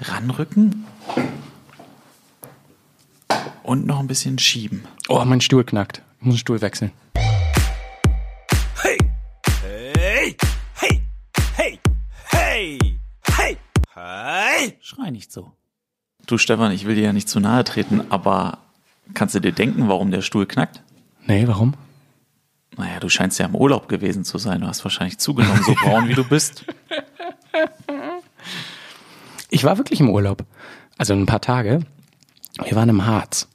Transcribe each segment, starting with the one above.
ranrücken und noch ein bisschen schieben. Oh, mein Stuhl knackt. Ich muss den Stuhl wechseln. Hey! Hey! Hey! Hey! Hey! Hey! Hey! Schrei nicht so. Du, Stefan, ich will dir ja nicht zu nahe treten, aber kannst du dir denken, warum der Stuhl knackt? Nee, warum? Naja, du scheinst ja im Urlaub gewesen zu sein. Du hast wahrscheinlich zugenommen, so braun wie du bist. Ich war wirklich im Urlaub. Also ein paar Tage. Wir waren im Harz.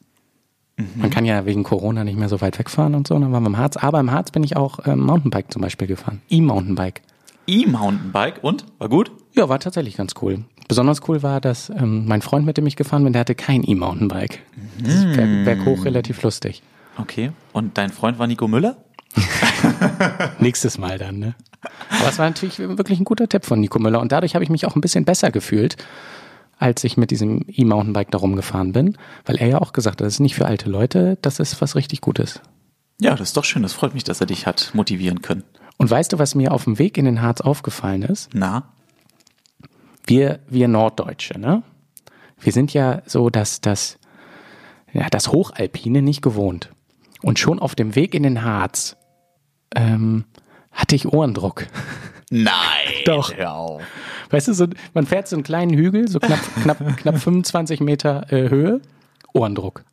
Man kann ja wegen Corona nicht mehr so weit wegfahren und so. Dann waren wir im Harz. Aber im Harz bin ich auch ähm, Mountainbike zum Beispiel gefahren. E-Mountainbike. E-Mountainbike und? War gut? Ja, war tatsächlich ganz cool. Besonders cool war, dass ähm, mein Freund, mit dem ich gefahren bin, der hatte kein E-Mountainbike. Das ist berg, berghoch relativ lustig. Okay. Und dein Freund war Nico Müller? Nächstes Mal dann, ne? Aber es war natürlich wirklich ein guter Tipp von Nico Müller und dadurch habe ich mich auch ein bisschen besser gefühlt, als ich mit diesem E-Mountainbike da rumgefahren bin, weil er ja auch gesagt hat, das ist nicht für alte Leute, das ist was richtig Gutes. Ja, das ist doch schön. Das freut mich, dass er dich hat motivieren können. Und weißt du, was mir auf dem Weg in den Harz aufgefallen ist? Na? Wir, wir Norddeutsche, ne? Wir sind ja so, dass das, ja, das Hochalpine nicht gewohnt. Und schon auf dem Weg in den Harz ähm, hatte ich Ohrendruck. Nein. Doch. Weißt du, so, man fährt so einen kleinen Hügel, so knapp, knapp, knapp 25 Meter äh, Höhe, Ohrendruck.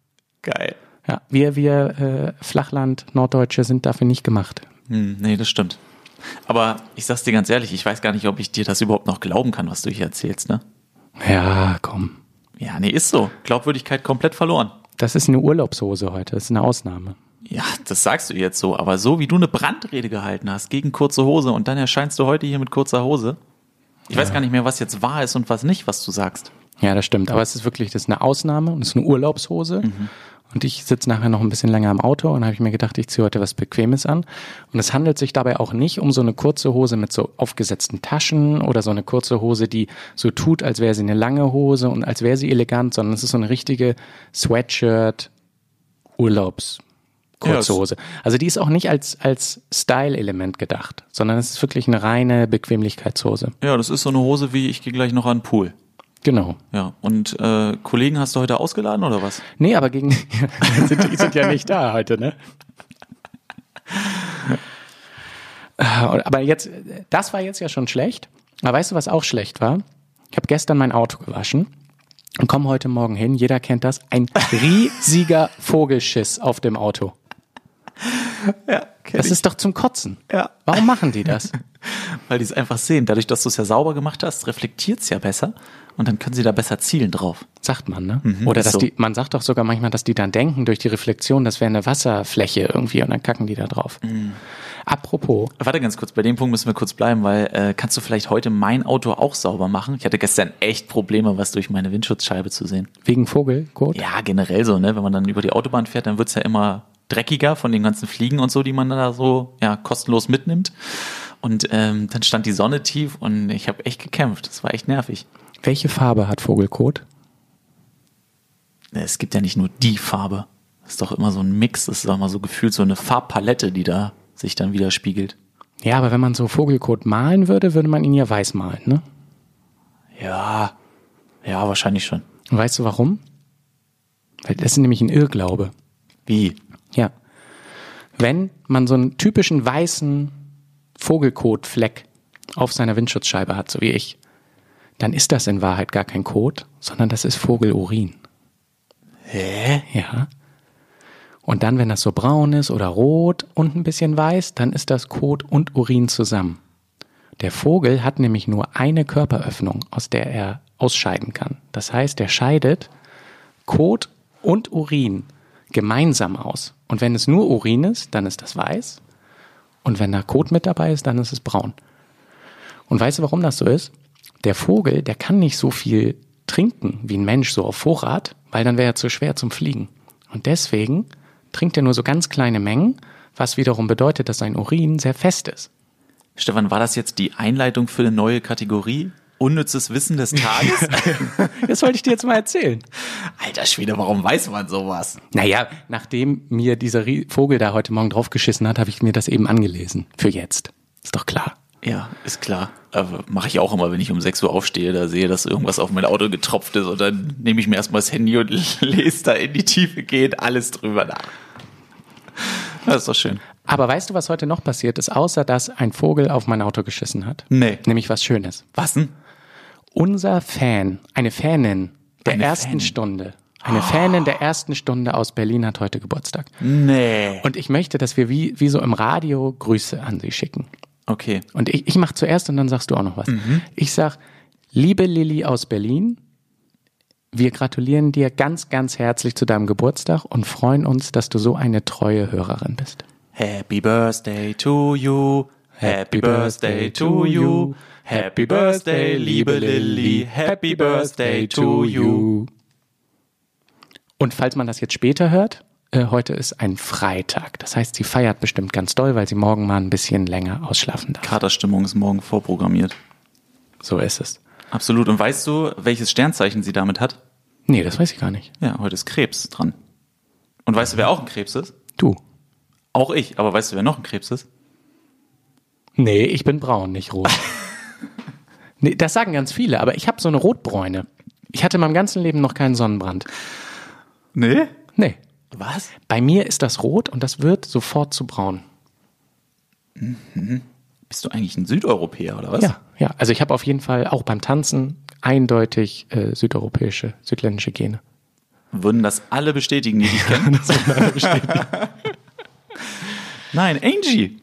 Geil. Ja, wir, wir äh, Flachland, Norddeutsche sind dafür nicht gemacht. Hm, nee, das stimmt. Aber ich sag's dir ganz ehrlich, ich weiß gar nicht, ob ich dir das überhaupt noch glauben kann, was du hier erzählst, ne? Ja, komm. Ja, nee, ist so. Glaubwürdigkeit komplett verloren. Das ist eine Urlaubshose heute, das ist eine Ausnahme. Ja, das sagst du jetzt so, aber so wie du eine Brandrede gehalten hast gegen kurze Hose und dann erscheinst du heute hier mit kurzer Hose. Ich weiß gar nicht mehr, was jetzt wahr ist und was nicht, was du sagst. Ja, das stimmt. Aber es ist wirklich, das ist eine Ausnahme und es ist eine Urlaubshose. Und ich sitze nachher noch ein bisschen länger im Auto und habe ich mir gedacht, ich ziehe heute was Bequemes an. Und es handelt sich dabei auch nicht um so eine kurze Hose mit so aufgesetzten Taschen oder so eine kurze Hose, die so tut, als wäre sie eine lange Hose und als wäre sie elegant, sondern es ist so eine richtige Sweatshirt Urlaubs Ja, kurze es- Hose. Also die ist auch nicht als, als Style-Element gedacht, sondern es ist wirklich eine reine Bequemlichkeitshose. Ja, das ist so eine Hose wie ich gehe gleich noch an den Pool. Genau. Ja, und äh, Kollegen hast du heute ausgeladen oder was? Nee, aber gegen sind, die sind ja nicht da heute, ne? Aber jetzt, das war jetzt ja schon schlecht. Aber weißt du, was auch schlecht war? Ich habe gestern mein Auto gewaschen und komme heute Morgen hin. Jeder kennt das. Ein riesiger Vogelschiss auf dem Auto. Ja, Das ist doch zum Kotzen. Ja. Warum machen die das? Weil die es einfach sehen. Dadurch, dass du es ja sauber gemacht hast, reflektiert es ja besser und dann können sie da besser zielen drauf. Sagt man, ne? Oder ist dass so. die, man sagt doch sogar manchmal, dass die dann denken durch die Reflexion, das wäre eine Wasserfläche irgendwie und dann kacken die da drauf. Apropos, Warte ganz kurz, bei dem Punkt müssen wir kurz bleiben, weil äh, kannst du vielleicht heute mein Auto auch sauber machen? Ich hatte gestern echt Probleme, was durch meine Windschutzscheibe zu sehen. wegen Vogelkot? Ja, generell so, ne? Wenn man dann über die Autobahn fährt, dann wird's ja immer dreckiger von den ganzen Fliegen und so, die man da so ja, kostenlos mitnimmt. Und ähm, dann stand die Sonne tief und ich habe echt gekämpft. Das war echt nervig. Welche Farbe hat Vogelkot? Es gibt ja nicht nur die Farbe. Das ist doch immer so ein Mix. Das ist doch immer so gefühlt so eine Farbpalette, die da sich dann widerspiegelt. Ja, aber wenn man so Vogelkot malen würde, würde man ihn ja weiß malen, ne? Ja, ja, wahrscheinlich schon. Und weißt du warum? Weil das ist nämlich ein Irrglaube. Wie? Ja. Wenn man so einen typischen weißen Vogelkotfleck auf seiner Windschutzscheibe hat, so wie ich, dann ist das in Wahrheit gar kein Kot, sondern das ist Vogelurin. Hä? Ja. Und dann, wenn das so braun ist oder rot und ein bisschen weiß, dann ist das Kot und Urin zusammen. Der Vogel hat nämlich nur eine Körperöffnung, aus der er ausscheiden kann. Das heißt, er scheidet Kot und Urin gemeinsam aus. Und wenn es nur Urin ist, dann ist das weiß. Und wenn da Kot mit dabei ist, dann ist es braun. Und weißt du, warum das so ist? Der Vogel, der kann nicht so viel trinken wie ein Mensch so auf Vorrat, weil dann wäre er zu schwer zum Fliegen. Und deswegen trinkt er nur so ganz kleine Mengen, was wiederum bedeutet, dass sein Urin sehr fest ist. Stefan, war das jetzt die Einleitung für eine neue Kategorie? Unnützes Wissen des Tages? Das wollte ich dir jetzt mal erzählen. Alter Schwede, warum weiß man sowas? Naja, nachdem mir dieser Vogel da heute Morgen draufgeschissen hat, habe ich mir das eben angelesen. Für jetzt. Ist doch klar. Ja, ist klar. äh, mache ich auch immer, wenn ich um 6 Uhr aufstehe, da sehe, dass irgendwas auf mein Auto getropft ist und dann nehme ich mir erstmal das Handy und lese da in die Tiefe geht alles drüber nach. Das ist doch schön. Aber weißt du, was heute noch passiert ist, außer dass ein Vogel auf mein Auto geschissen hat? Nee. Nämlich was Schönes. Was denn? Unser Fan, eine Fanin der Eine ersten Fanin. Stunde, eine Fanin der ersten Stunde aus Berlin hat heute Geburtstag. Nee. Und ich möchte, dass wir wie, wie so im Radio Grüße an sie schicken. Okay. Und ich, ich mache zuerst und dann sagst du auch noch was. Ich sag, liebe Lilly aus Berlin, wir gratulieren dir ganz, ganz herzlich zu deinem Geburtstag und freuen uns, dass du so eine treue Hörerin bist. Happy Birthday to you. Happy Birthday to you. Happy Birthday, liebe Lilly. Happy Birthday to you. Und falls man das jetzt später hört, äh, heute ist ein Freitag. Das heißt, sie feiert bestimmt ganz doll, weil sie morgen mal ein bisschen länger ausschlafen darf. Katerstimmung ist morgen vorprogrammiert. So ist es. Absolut. Und weißt du, welches Sternzeichen sie damit hat? Nee, das weiß ich gar nicht. Ja, heute ist Krebs dran. Und weißt du, wer auch ein Krebs ist? Du. Auch ich. Aber weißt du, wer noch ein Krebs ist? Nee, ich bin braun, nicht rot. nee, das sagen ganz viele, aber ich habe so eine Rotbräune. Ich hatte in meinem ganzen Leben noch keinen Sonnenbrand. Nee. Nee. Was? Bei mir ist das rot und das wird sofort zu braun. Bist du eigentlich ein Südeuropäer oder was? Ja, ja. Also ich habe auf jeden Fall auch beim Tanzen eindeutig äh, südeuropäische, südländische Gene. Würden das alle bestätigen, die dich kennen? Nein, Angie.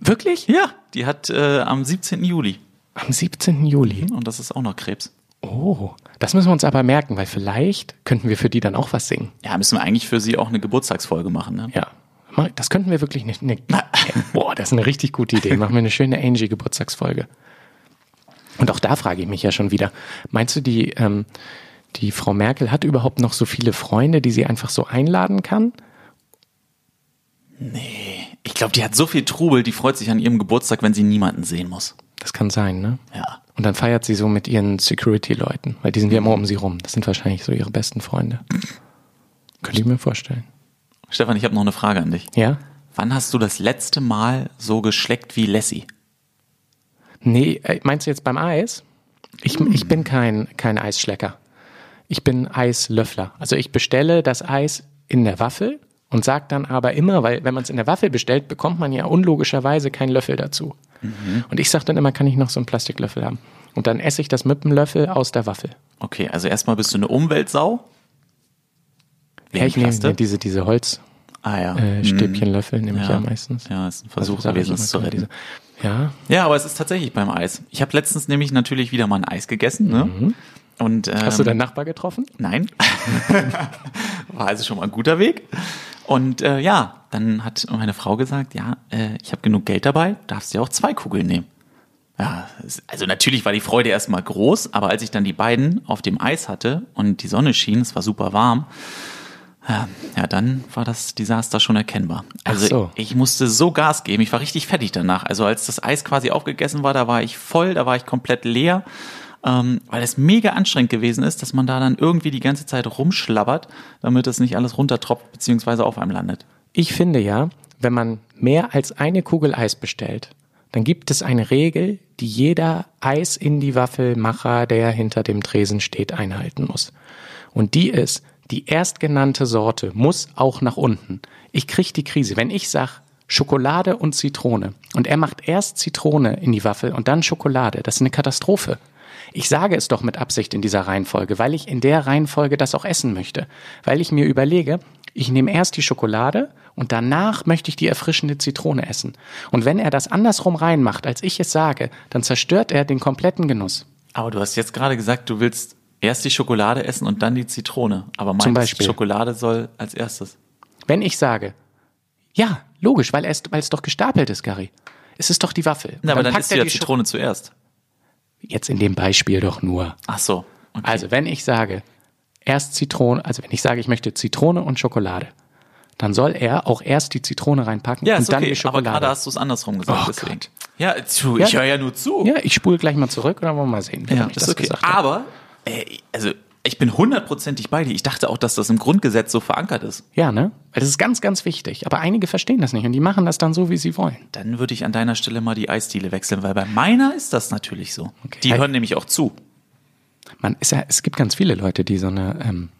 Wirklich? Ja, die hat äh, am 17. Juli. Am 17. Juli. Und das ist auch noch Krebs. Oh, das müssen wir uns aber merken, weil vielleicht könnten wir für die dann auch was singen. Ja, müssen wir eigentlich für sie auch eine Geburtstagsfolge machen, ne? Ja. Das könnten wir wirklich nicht. Ne, boah, das ist eine richtig gute Idee. Machen wir eine schöne Angie-Geburtstagsfolge. Und auch da frage ich mich ja schon wieder, meinst du, die, ähm, die Frau Merkel hat überhaupt noch so viele Freunde, die sie einfach so einladen kann? Ich glaube, die hat so viel Trubel, die freut sich an ihrem Geburtstag, wenn sie niemanden sehen muss. Das kann sein, ne? Ja. Und dann feiert sie so mit ihren Security-Leuten, weil die sind ja immer um sie rum. Das sind wahrscheinlich so ihre besten Freunde. Könnte ich mir vorstellen. Stefan, ich habe noch eine Frage an dich. Ja? Wann hast du das letzte Mal so geschleckt wie Lassie? Nee, äh, meinst du jetzt beim Eis? Ich, ich bin kein, kein Eisschlecker. Ich bin Eislöffler. Also ich bestelle das Eis in der Waffel und sag dann aber immer, weil wenn man es in der Waffel bestellt, bekommt man ja unlogischerweise keinen Löffel dazu. Und ich sag dann immer, kann ich noch so einen Plastiklöffel haben? Und dann esse ich das mit dem Löffel aus der Waffel. Okay, also erstmal bist du eine Umweltsau. Ja, Wegen ich nehme mir diese, diese Holzstäbchenlöffel, Ah ja. äh, Stäbchenlöffel nehme ich Ja. ja meistens. Ja, ist ein Versuch Also sag ich gewesen, es zu retten. Ja, Ja, aber es ist tatsächlich beim Eis. Ich habe letztens nämlich natürlich wieder mal ein Eis gegessen. Ne? Und, ähm, Mhm. hast du deinen Nachbar getroffen? Nein. War also schon mal ein guter Weg. Und äh, ja, dann hat meine Frau gesagt, ja, äh, ich habe genug Geld dabei, darfst dir auch zwei Kugeln nehmen. Ja, also natürlich war die Freude erstmal groß, aber als ich dann die beiden auf dem Eis hatte und die Sonne schien, es war super warm, ja, ja dann war das Desaster schon erkennbar. Also so. ich musste so Gas geben, ich war richtig fertig danach. Also als das Eis quasi aufgegessen war, da war ich voll, da war ich komplett leer, ähm, weil es mega anstrengend gewesen ist, dass man da dann irgendwie die ganze Zeit rumschlabbert, damit es nicht alles runtertropft beziehungsweise auf einem landet. Ich finde ja, wenn man mehr als eine Kugel Eis bestellt, dann gibt es eine Regel, die jeder Eis in die Waffelmacher, der hinter dem Tresen steht, einhalten muss. Und die ist, die erstgenannte Sorte muss auch nach unten. Ich krieg die Krise. Wenn ich sag Schokolade und Zitrone und er macht erst Zitrone in die Waffel und dann Schokolade, das ist eine Katastrophe. Ich sage es doch mit Absicht in dieser Reihenfolge, weil ich in der Reihenfolge das auch essen möchte. Weil ich mir überlege, ich nehme erst die Schokolade und danach möchte ich die erfrischende Zitrone essen. Und wenn er das andersrum reinmacht, als ich es sage, dann zerstört er den kompletten Genuss. Aber du hast jetzt gerade gesagt, du willst erst die Schokolade essen und dann die Zitrone. Aber meinst du, Beispiel. Schokolade soll als erstes? Wenn ich sage, ja, logisch, weil es, weil es doch gestapelt ist, Gary. Es ist doch die Waffel. Na, aber dann packt du er ja die Scho- Zitrone zuerst. Jetzt in dem Beispiel doch nur. Ach so. Okay. Also, wenn ich sage, erst Zitrone, also wenn ich sage, ich möchte Zitrone und Schokolade, dann soll er auch erst die Zitrone reinpacken ja, und dann okay, die aber gerade Schokolade. hast du es andersrum gesagt. Oh deswegen. Gott. Ja, zu, Ja. ich höre ja nur zu. ja, ich spule gleich mal zurück und dann wollen wir mal sehen, Ja, das ist okay. gesagt hat. Aber, äh, also, Ich bin hundertprozentig bei dir. Ich dachte auch, dass das im Grundgesetz so verankert ist. Ja, ne? Das ist ganz, ganz wichtig. Aber einige verstehen das nicht und die machen das dann so, wie sie wollen. Dann würde ich an deiner Stelle mal die Eisdiele wechseln, weil bei meiner ist das natürlich so. Okay. Die hören nämlich auch zu. Man ist ja, es gibt ganz viele Leute, die so eine, ähm,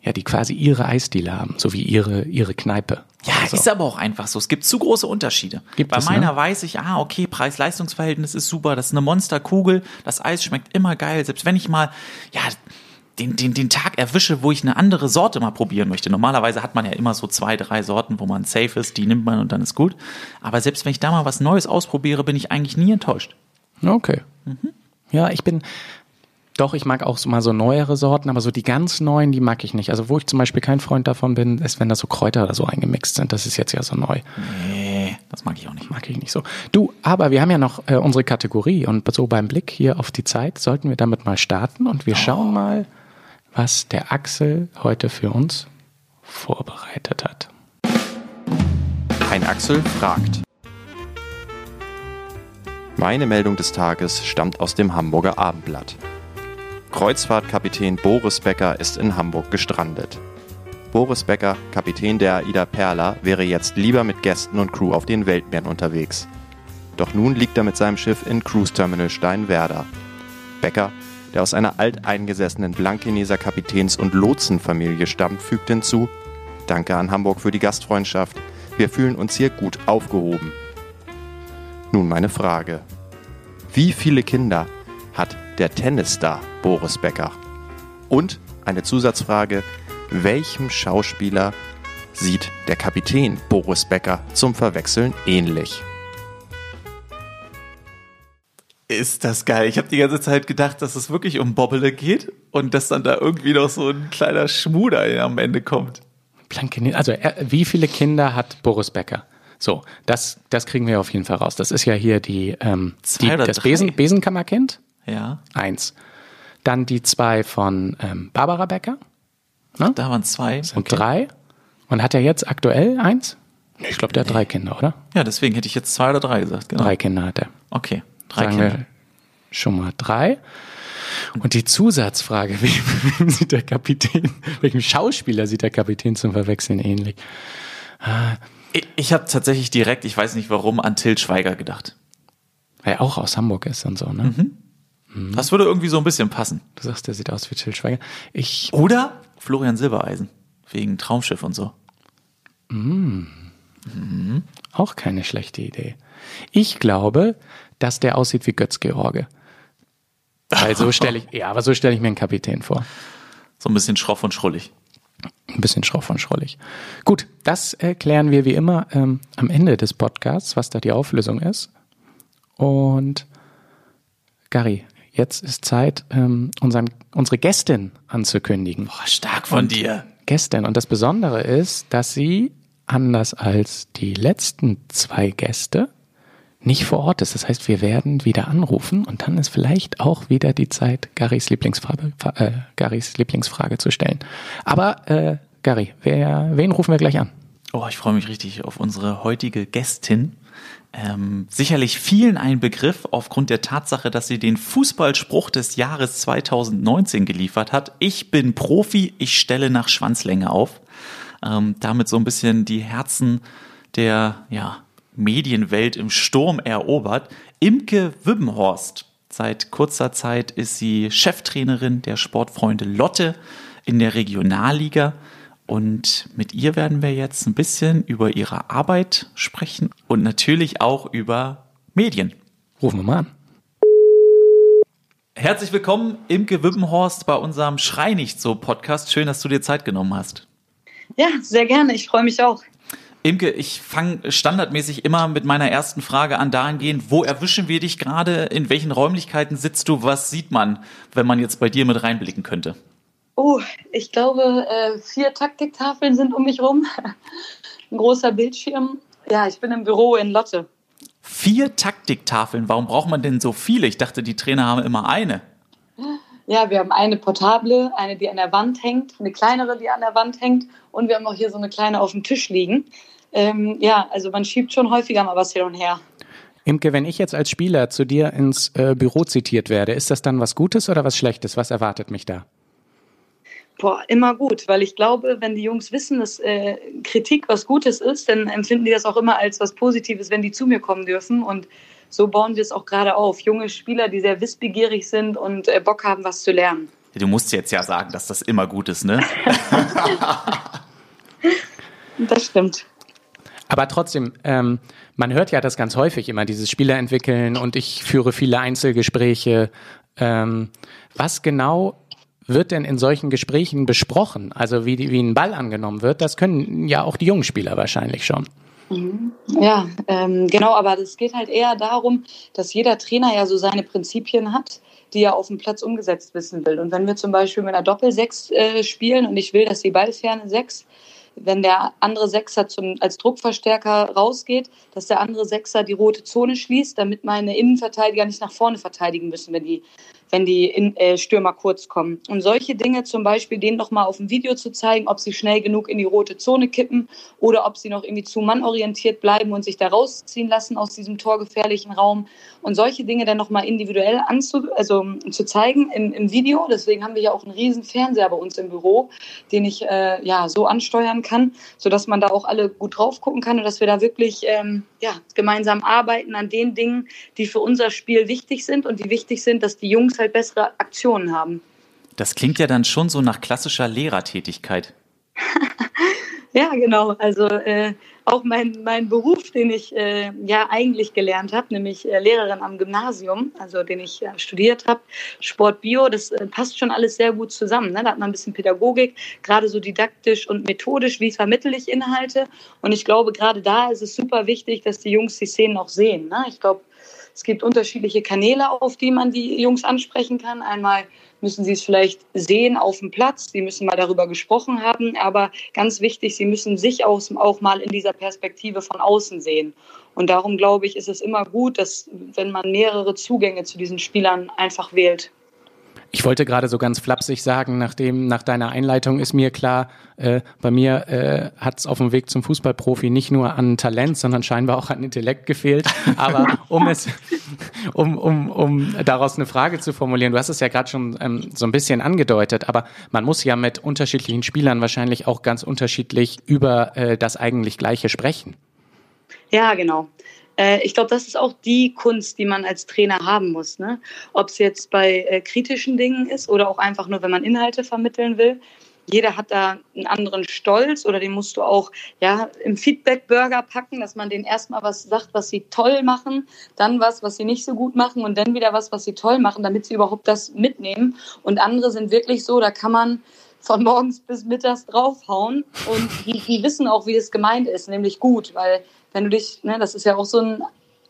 ja, die quasi ihre Eisdiele haben, so wie ihre, ihre Kneipe. Ja, Oder so. ist aber auch einfach so. Es gibt zu große Unterschiede. Gibt Bei es, meiner ne? weiß ich, ah, okay, Preis-Leistungs-Verhältnis ist super, das ist eine Monsterkugel, das Eis schmeckt immer geil. Selbst wenn ich mal, ja, den, den, den Tag erwische, wo ich eine andere Sorte mal probieren möchte. Normalerweise hat man ja immer so zwei, drei Sorten, wo man safe ist, die nimmt man und dann ist gut. Aber selbst wenn ich da mal was Neues ausprobiere, bin ich eigentlich nie enttäuscht. Okay. Ja, ich bin, doch, ich mag auch so mal so neuere Sorten, aber so die ganz neuen, die mag ich nicht. Also wo ich zum Beispiel kein Freund davon bin, ist, wenn da so Kräuter oder so eingemixt sind. Das ist jetzt ja so neu. Nee, das mag ich auch nicht. Mag ich nicht so. Du, aber wir haben ja noch äh, unsere Kategorie und so beim Blick hier auf die Zeit sollten wir damit mal starten und wir schauen mal, was der Axel heute für uns vorbereitet hat. Ein Axel fragt. Meine Meldung des Tages stammt aus dem Hamburger Abendblatt. Kreuzfahrtkapitän Boris Becker ist in Hamburg gestrandet. Boris Becker, Kapitän der Aida Perla, wäre jetzt lieber mit Gästen und Crew auf den Weltmeeren unterwegs. Doch nun liegt er mit seinem Schiff in Cruise Terminal Steinwerder. Becker, der aus einer alteingesessenen Blankeneser Kapitäns- und Lotsenfamilie stammt, fügt hinzu: Danke an Hamburg für die Gastfreundschaft. Wir fühlen uns hier gut aufgehoben. Nun meine Frage. Wie viele Kinder hat der Tennisstar Boris Becker? Und eine Zusatzfrage, welchem Schauspieler sieht der Kapitän Boris Becker zum Verwechseln ähnlich? Ist das geil. Ich habe die ganze Zeit gedacht, dass es wirklich um Bobbele geht und dass dann da irgendwie noch so ein kleiner Schmuder am Ende kommt. Blanke, also er, wie viele Kinder hat Boris Becker? So, das, das kriegen wir auf jeden Fall raus. Das ist ja hier die, ähm, Zwei die das drei? Besen, Besenkammerkind. Ja, Eins. Dann die zwei von ähm, Barbara Becker. da waren zwei. Und drei. Und hat er jetzt aktuell eins? Nee, Ich glaube, der hat drei Kinder, oder? Ja, deswegen hätte ich jetzt zwei oder drei gesagt. Genau. Drei Kinder hat er. Okay, drei Sagen Kinder. wir schon mal drei. Und die Zusatzfrage, wem, wem sieht der Kapitän, welchem Schauspieler sieht der Kapitän zum Verwechseln ähnlich? Ich, ich habe tatsächlich direkt, ich weiß nicht warum, an Till Schweiger gedacht. Weil er auch aus Hamburg ist und so, ne? Mhm. Das würde irgendwie so ein bisschen passen. Du sagst, der sieht aus wie Till Schweiger. Ich, Oder Florian Silbereisen. Wegen Traumschiff und so. auch keine schlechte Idee. Ich glaube, dass der aussieht wie Götz George. Weil so stelle ich, ja, aber so stelle ich mir einen Kapitän vor. So ein bisschen schroff und schrullig. Ein bisschen schroff und schrullig. Gut, das äh, klären wir wie immer ähm, am Ende des Podcasts, was da die Auflösung ist. Und Gary, jetzt ist Zeit, ähm, unseren, unsere Gästin anzukündigen. Boah, stark von dir. Gästin. Und das Besondere ist, dass sie, anders als die letzten zwei Gäste, nicht vor Ort ist. Das heißt, wir werden wieder anrufen und dann ist vielleicht auch wieder die Zeit, Garys Lieblingsfrage, äh, Garys Lieblingsfrage zu stellen. Aber äh, Gary, wer, wen rufen wir gleich an? Oh, ich freue mich richtig auf unsere heutige Gästin. Ähm, sicherlich vielen ein Begriff aufgrund der Tatsache, dass sie den Fußballspruch des Jahres 2019 geliefert hat. Ich bin Profi, ich stelle nach Schwanzlänge auf. Ähm, damit so ein bisschen die Herzen der ja, Medienwelt im Sturm erobert. Imke Wibbenhorst. Seit kurzer Zeit ist sie Cheftrainerin der Sportfreunde Lotte in der Regionalliga. Und mit ihr werden wir jetzt ein bisschen über ihre Arbeit sprechen und natürlich auch über Medien. Rufen wir mal an. Herzlich willkommen, Imke Wibbenhorst, bei unserem Schrei nicht so Podcast. Schön, dass du dir Zeit genommen hast. Ja, sehr gerne. Ich freue mich auch. Imke, ich fange standardmäßig immer mit meiner ersten Frage an, dahingehend, wo erwischen wir dich gerade? In welchen Räumlichkeiten sitzt du? Was sieht man, wenn man jetzt bei dir mit reinblicken könnte? Oh, ich glaube, äh, vier Taktiktafeln sind um mich rum. Ein großer Bildschirm. Ja, ich bin im Büro in Lotte. Vier Taktiktafeln, warum braucht man denn so viele? Ich dachte, die Trainer haben immer eine. Ja, wir haben eine portable, eine, die an der Wand hängt, eine kleinere, die an der Wand hängt und wir haben auch hier so eine kleine auf dem Tisch liegen. Ähm, ja, also man schiebt schon häufiger mal was hin und her. Imke, wenn ich jetzt als Spieler zu dir ins äh, Büro zitiert werde, ist das dann was Gutes oder was Schlechtes? Was erwartet mich da? Boah, immer gut, weil ich glaube, wenn die Jungs wissen, dass äh, Kritik was Gutes ist, dann empfinden die das auch immer als was Positives, wenn die zu mir kommen dürfen. Und so bauen wir es auch gerade auf. Junge Spieler, die sehr wissbegierig sind und äh, Bock haben, was zu lernen. Du musst jetzt ja sagen, dass das immer gut ist, ne? das stimmt. Aber trotzdem, ähm, man hört ja das ganz häufig immer, dieses Spieler entwickeln und ich führe viele Einzelgespräche. Ähm, was genau wird denn in solchen Gesprächen besprochen? Also wie, die, wie ein Ball angenommen wird, das können ja auch die jungen Spieler wahrscheinlich schon. Mhm. Ja, ähm, genau, aber es geht halt eher darum, dass jeder Trainer ja so seine Prinzipien hat, die er auf dem Platz umgesetzt wissen will. Und wenn wir zum Beispiel mit einer Doppel-Sechs äh, spielen und ich will, dass die Ballferne Sechs wenn der andere Sechser zum, als Druckverstärker rausgeht, dass der andere Sechser die rote Zone schließt, damit meine Innenverteidiger nicht nach vorne verteidigen müssen, wenn die wenn die in, äh, Stürmer kurz kommen. Und solche Dinge zum Beispiel, denen noch mal auf dem Video zu zeigen, ob sie schnell genug in die rote Zone kippen oder ob sie noch irgendwie zu mannorientiert bleiben und sich da rausziehen lassen aus diesem torgefährlichen Raum. Und solche Dinge dann noch mal individuell anzu, also, zu zeigen im, im Video. Deswegen haben wir ja auch einen riesen Fernseher bei uns im Büro, den ich äh, ja so ansteuern kann, sodass man da auch alle gut drauf gucken kann und dass wir da wirklich ähm, ja, gemeinsam arbeiten an den Dingen, die für unser Spiel wichtig sind und die wichtig sind, dass die Jungs halt bessere Aktionen haben. Das klingt ja dann schon so nach klassischer Lehrertätigkeit. ja, genau. Also äh, auch mein, mein Beruf, den ich äh, ja eigentlich gelernt habe, nämlich äh, Lehrerin am Gymnasium, also den ich ja, studiert habe, Sport Bio, das äh, passt schon alles sehr gut zusammen. Ne? Da hat man ein bisschen Pädagogik, gerade so didaktisch und methodisch, wie vermittle ich Inhalte. Und ich glaube, gerade da ist es super wichtig, dass die Jungs die Szenen auch sehen. Ne? Ich glaube, es gibt unterschiedliche Kanäle, auf die man die Jungs ansprechen kann. Einmal müssen sie es vielleicht sehen auf dem Platz, sie müssen mal darüber gesprochen haben, aber ganz wichtig, sie müssen sich auch mal in dieser Perspektive von außen sehen. Und darum glaube ich, ist es immer gut, dass wenn man mehrere Zugänge zu diesen Spielern einfach wählt. Ich wollte gerade so ganz flapsig sagen, nachdem nach deiner Einleitung ist mir klar, äh, bei mir äh, hat es auf dem Weg zum Fußballprofi nicht nur an Talent, sondern scheinbar auch an Intellekt gefehlt. Aber um es, um, um, um daraus eine Frage zu formulieren, du hast es ja gerade schon ähm, so ein bisschen angedeutet, aber man muss ja mit unterschiedlichen Spielern wahrscheinlich auch ganz unterschiedlich über äh, das eigentlich Gleiche sprechen. Ja, genau. Äh, ich glaube, das ist auch die Kunst, die man als Trainer haben muss. Ne? Ob es jetzt bei äh, kritischen Dingen ist oder auch einfach nur, wenn man Inhalte vermitteln will. Jeder hat da einen anderen Stolz oder den musst du auch ja, im Feedback-Burger packen, dass man denen erstmal was sagt, was sie toll machen, dann was, was sie nicht so gut machen und dann wieder was, was sie toll machen, damit sie überhaupt das mitnehmen. Und andere sind wirklich so, da kann man von morgens bis mittags draufhauen und die, die wissen auch, wie das gemeint ist, nämlich gut, weil wenn du dich, ne, das ist ja auch so ein,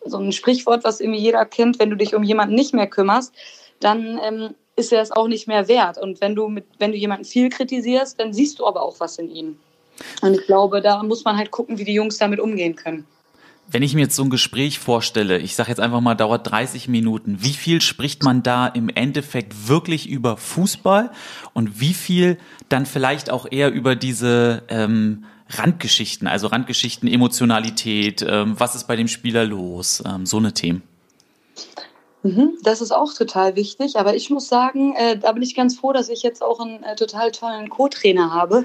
so ein Sprichwort, was irgendwie jeder kennt, wenn du dich um jemanden nicht mehr kümmerst, dann ähm, ist er es auch nicht mehr wert. Und wenn du, mit, wenn du jemanden viel kritisierst, dann siehst du aber auch was in ihm. Und ich glaube, da muss man halt gucken, wie die Jungs damit umgehen können. Wenn ich mir jetzt so ein Gespräch vorstelle, ich sage jetzt einfach mal, dauert 30 Minuten, wie viel spricht man da im Endeffekt wirklich über Fußball und wie viel dann vielleicht auch eher über diese ähm, Randgeschichten, also Randgeschichten, Emotionalität, ähm, was ist bei dem Spieler los, ähm, so eine Themen. Mhm, das ist auch total wichtig, aber ich muss sagen, äh, da bin ich ganz froh, dass ich jetzt auch einen äh, total tollen Co-Trainer habe,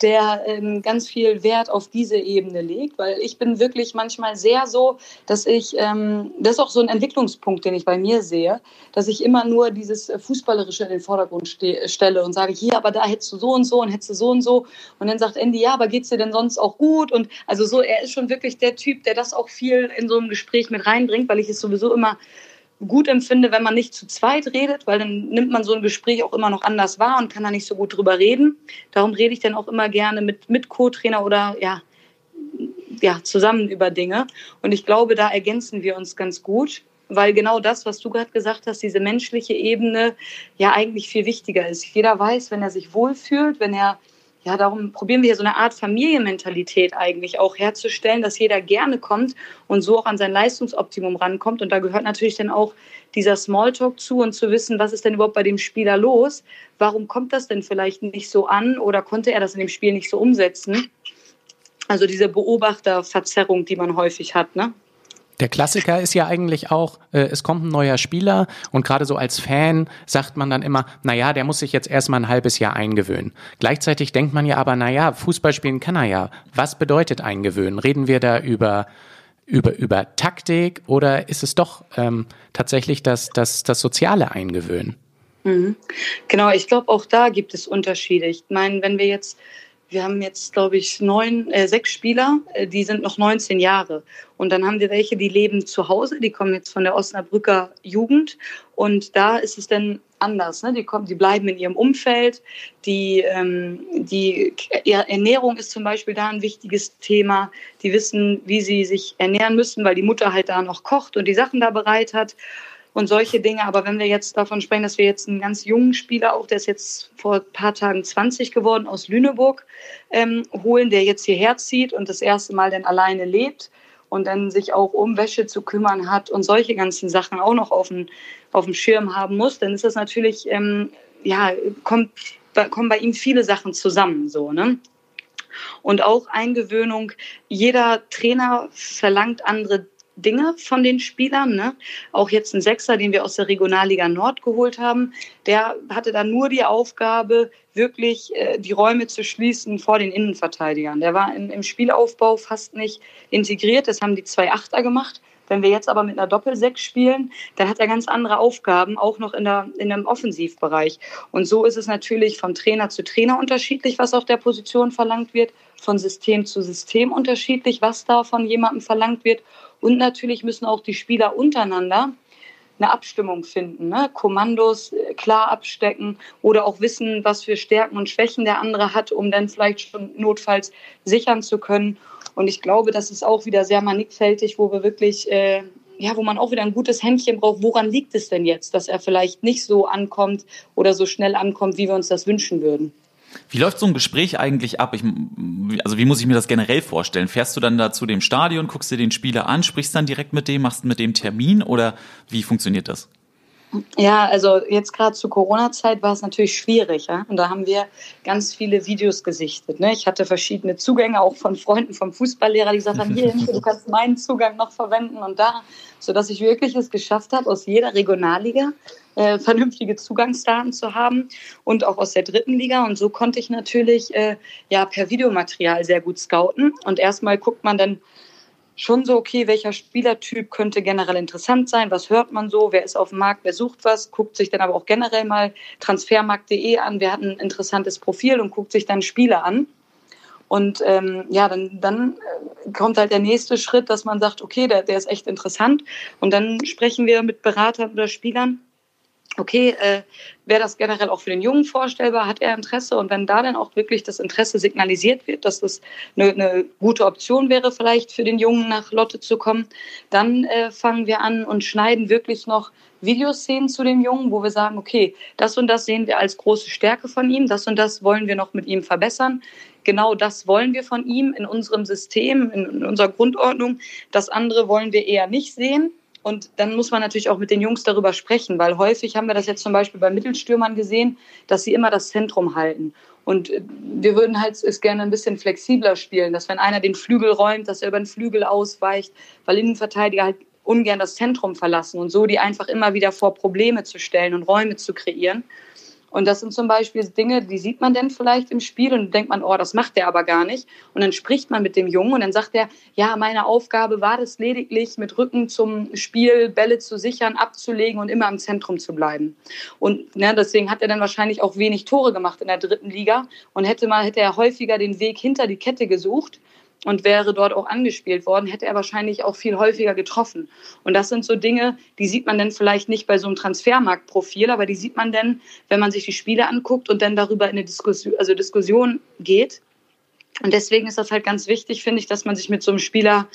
der ähm, ganz viel Wert auf diese Ebene legt, weil ich bin wirklich manchmal sehr so, dass ich, ähm, das ist auch so ein Entwicklungspunkt, den ich bei mir sehe, dass ich immer nur dieses Fußballerische in den Vordergrund ste stelle und sage, hier, aber da hättest du so und so und hättest du so und so. Und dann sagt Andy, ja, aber geht's dir denn sonst auch gut? Und also so, er ist schon wirklich der Typ, der das auch viel in so einem Gespräch mit reinbringt, weil ich es sowieso immer gut empfinde, wenn man nicht zu zweit redet, weil dann nimmt man so ein Gespräch auch immer noch anders wahr und kann da nicht so gut drüber reden. Darum rede ich dann auch immer gerne mit, mit Co-Trainer oder ja, ja, zusammen über Dinge. Und ich glaube, da ergänzen wir uns ganz gut, weil genau das, was du gerade gesagt hast, diese menschliche Ebene ja eigentlich viel wichtiger ist. Jeder weiß, wenn er sich wohlfühlt, wenn er ja, darum probieren wir hier so eine Art Familienmentalität eigentlich auch herzustellen, dass jeder gerne kommt und so auch an sein Leistungsoptimum rankommt. Und da gehört natürlich dann auch dieser Smalltalk zu und zu wissen, was ist denn überhaupt bei dem Spieler los? Warum kommt das denn vielleicht nicht so an oder konnte er das in dem Spiel nicht so umsetzen? Also diese Beobachterverzerrung, die man häufig hat, ne? Der Klassiker ist ja eigentlich auch, äh, es kommt ein neuer Spieler und gerade so als Fan sagt man dann immer, naja, der muss sich jetzt erstmal ein halbes Jahr eingewöhnen. Gleichzeitig denkt man ja aber, naja, Fußball spielen kann er ja. Was bedeutet eingewöhnen? Reden wir da über, über, über Taktik oder ist es doch ähm, tatsächlich das, das, das soziale Eingewöhnen? Mhm. Genau, ich glaube, auch da gibt es Unterschiede. Ich meine, wenn wir jetzt wir haben jetzt, glaube ich, neun, äh, sechs Spieler, äh, die sind noch 19 Jahre. Und dann haben wir welche, die leben zu Hause, die kommen jetzt von der Osnabrücker Jugend. Und da ist es dann anders. Ne? Die, kommen, die bleiben in ihrem Umfeld. Die, ähm, die Ernährung ist zum Beispiel da ein wichtiges Thema. Die wissen, wie sie sich ernähren müssen, weil die Mutter halt da noch kocht und die Sachen da bereit hat und solche Dinge. Aber wenn wir jetzt davon sprechen, dass wir jetzt einen ganz jungen Spieler, auch der ist jetzt vor ein paar Tagen 20 geworden, aus Lüneburg ähm, holen, der jetzt hierher zieht und das erste Mal dann alleine lebt und dann sich auch um Wäsche zu kümmern hat und solche ganzen Sachen auch noch auf dem, auf dem Schirm haben muss, dann ist das natürlich, ähm, ja, kommt, kommen bei ihm viele Sachen zusammen, so, ne? Und auch Eingewöhnung. Jeder Trainer verlangt andere Dinge von den Spielern. Ne? Auch jetzt ein Sechser, den wir aus der Regionalliga Nord geholt haben, der hatte dann nur die Aufgabe, wirklich äh, die Räume zu schließen vor den Innenverteidigern. Der war im, im Spielaufbau fast nicht integriert. Das haben die zwei Achter gemacht. Wenn wir jetzt aber mit einer Doppelsechs spielen, dann hat er ganz andere Aufgaben, auch noch in, der, in einem Offensivbereich. Und so ist es natürlich von Trainer zu Trainer unterschiedlich, was auf der Position verlangt wird, von System zu System unterschiedlich, was da von jemandem verlangt wird. Und natürlich müssen auch die Spieler untereinander eine Abstimmung finden, ne? Kommandos äh, klar abstecken oder auch wissen, was für Stärken und Schwächen der andere hat, um dann vielleicht schon notfalls sichern zu können. Und ich glaube, das ist auch wieder sehr mannigfältig, wo wir wirklich, äh, ja, wo man auch wieder ein gutes Händchen braucht. Woran liegt es denn jetzt, dass er vielleicht nicht so ankommt oder so schnell ankommt, wie wir uns das wünschen würden? Wie läuft so ein Gespräch eigentlich ab? Ich, also wie muss ich mir das generell vorstellen? Fährst du dann da zu dem Stadion, guckst dir den Spieler an, sprichst dann direkt mit dem, machst mit dem Termin oder wie funktioniert das? Ja, also jetzt gerade zur Corona-Zeit war es natürlich schwierig. Ja? Und da haben wir ganz viele Videos gesichtet. Ne? Ich hatte verschiedene Zugänge, auch von Freunden vom Fußballlehrer, die gesagt haben, hier, du kannst meinen Zugang noch verwenden und da, sodass ich wirklich es geschafft habe, aus jeder Regionalliga äh, vernünftige Zugangsdaten zu haben und auch aus der dritten Liga. Und so konnte ich natürlich äh, ja per Videomaterial sehr gut scouten. Und erstmal guckt man dann schon so, okay, welcher Spielertyp könnte generell interessant sein, was hört man so, wer ist auf dem Markt, wer sucht was, guckt sich dann aber auch generell mal transfermarkt.de an, wer hat ein interessantes Profil und guckt sich dann Spieler an. Und ähm, ja, dann, dann äh, kommt halt der nächste Schritt, dass man sagt, okay, der, der ist echt interessant. Und dann sprechen wir mit Beratern oder Spielern okay, äh, wäre das generell auch für den Jungen vorstellbar, hat er Interesse und wenn da dann auch wirklich das Interesse signalisiert wird, dass das eine, eine gute Option wäre, vielleicht für den Jungen nach Lotte zu kommen, dann äh, fangen wir an und schneiden wirklich noch Videoszenen zu dem Jungen, wo wir sagen, okay, das und das sehen wir als große Stärke von ihm, das und das wollen wir noch mit ihm verbessern. Genau das wollen wir von ihm in unserem System, in unserer Grundordnung. Das andere wollen wir eher nicht sehen. Und dann muss man natürlich auch mit den Jungs darüber sprechen, weil häufig haben wir das jetzt zum Beispiel bei Mittelstürmern gesehen, dass sie immer das Zentrum halten. Und äh, wir würden halt es gerne ein bisschen flexibler spielen, dass wenn einer den Flügel räumt, dass er über den Flügel ausweicht, weil Innenverteidiger halt ungern das Zentrum verlassen und so die einfach immer wieder vor Probleme zu stellen und Räume zu kreieren. Und das sind zum Beispiel Dinge, die sieht man denn vielleicht im Spiel und denkt man, oh, das macht der aber gar nicht. Und dann spricht man mit dem Jungen und dann sagt er, ja, meine Aufgabe war es lediglich, mit Rücken zum Spiel Bälle zu sichern, abzulegen und immer im Zentrum zu bleiben. Und ne, deswegen hat er dann wahrscheinlich auch wenig Tore gemacht in der dritten Liga und hätte mal, hätte er häufiger den Weg hinter die Kette gesucht und wäre dort auch angespielt worden, hätte er wahrscheinlich auch viel häufiger getroffen. Und das sind so Dinge, die sieht man dann vielleicht nicht bei so einem Transfermarktprofil, aber die sieht man dann, wenn man sich die Spiele anguckt und dann darüber in eine Diskussion, also Diskussion geht. Und deswegen ist das halt ganz wichtig, finde ich, dass man sich mit so einem Spieler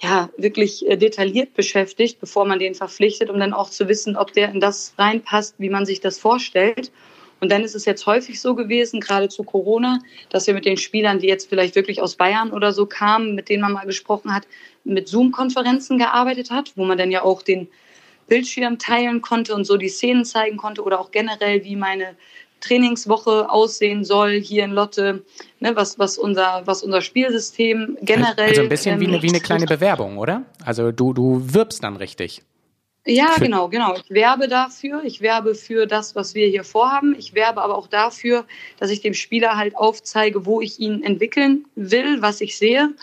ja wirklich äh, detailliert beschäftigt, bevor man den verpflichtet, um dann auch zu wissen, ob der in das reinpasst, wie man sich das vorstellt. Und dann ist es jetzt häufig so gewesen, gerade zu Corona, dass wir mit den Spielern, die jetzt vielleicht wirklich aus Bayern oder so kamen, mit denen man mal gesprochen hat, mit Zoom-Konferenzen gearbeitet hat, wo man dann ja auch den Bildschirm teilen konnte und so die Szenen zeigen konnte oder auch generell, wie meine Trainingswoche aussehen soll hier in Lotte, ne, was, was, unser, was unser Spielsystem generell. Also ein bisschen wie, ähm, eine, wie eine kleine Bewerbung, oder? Also du, du wirbst dann richtig. Ja, genau, genau. Ich werbe dafür. Ich werbe für das, was wir hier vorhaben. Ich werbe aber auch dafür, dass ich dem Spieler halt aufzeige, wo ich ihn entwickeln will, was ich sehe.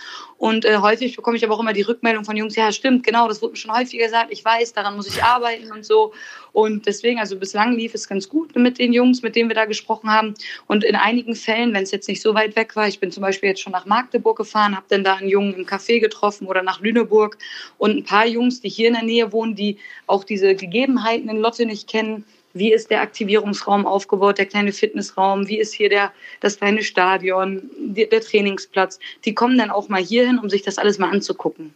Und äh, häufig bekomme ich aber auch immer die Rückmeldung von Jungs, ja, stimmt, genau, das wurde mir schon häufiger gesagt. Ich weiß, daran muss ich arbeiten und so. Und deswegen, also bislang lief es ganz gut mit den Jungs, mit denen wir da gesprochen haben. Und in einigen Fällen, wenn es jetzt nicht so weit weg war, ich bin zum Beispiel jetzt schon nach Magdeburg gefahren, habe dann da einen Jungen im Café getroffen oder nach Lüneburg und ein paar Jungs, die hier in der Nähe wohnen, die auch diese Gegebenheiten in Lotte nicht kennen. Wie ist der Aktivierungsraum aufgebaut, der kleine Fitnessraum? Wie ist hier der, das kleine Stadion, die, der Trainingsplatz? Die kommen dann auch mal hierhin, um sich das alles mal anzugucken.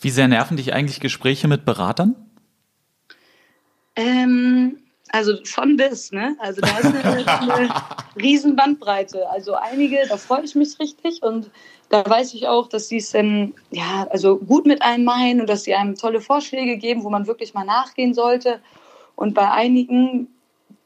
Wie sehr nerven dich eigentlich Gespräche mit Beratern? Ähm, also von bis, ne? Also da ist eine, eine riesen Bandbreite. Also einige, da freue ich mich richtig und da weiß ich auch, dass sie es ähm, ja, also gut mit einem meinen und dass sie einem tolle Vorschläge geben, wo man wirklich mal nachgehen sollte. Und bei einigen,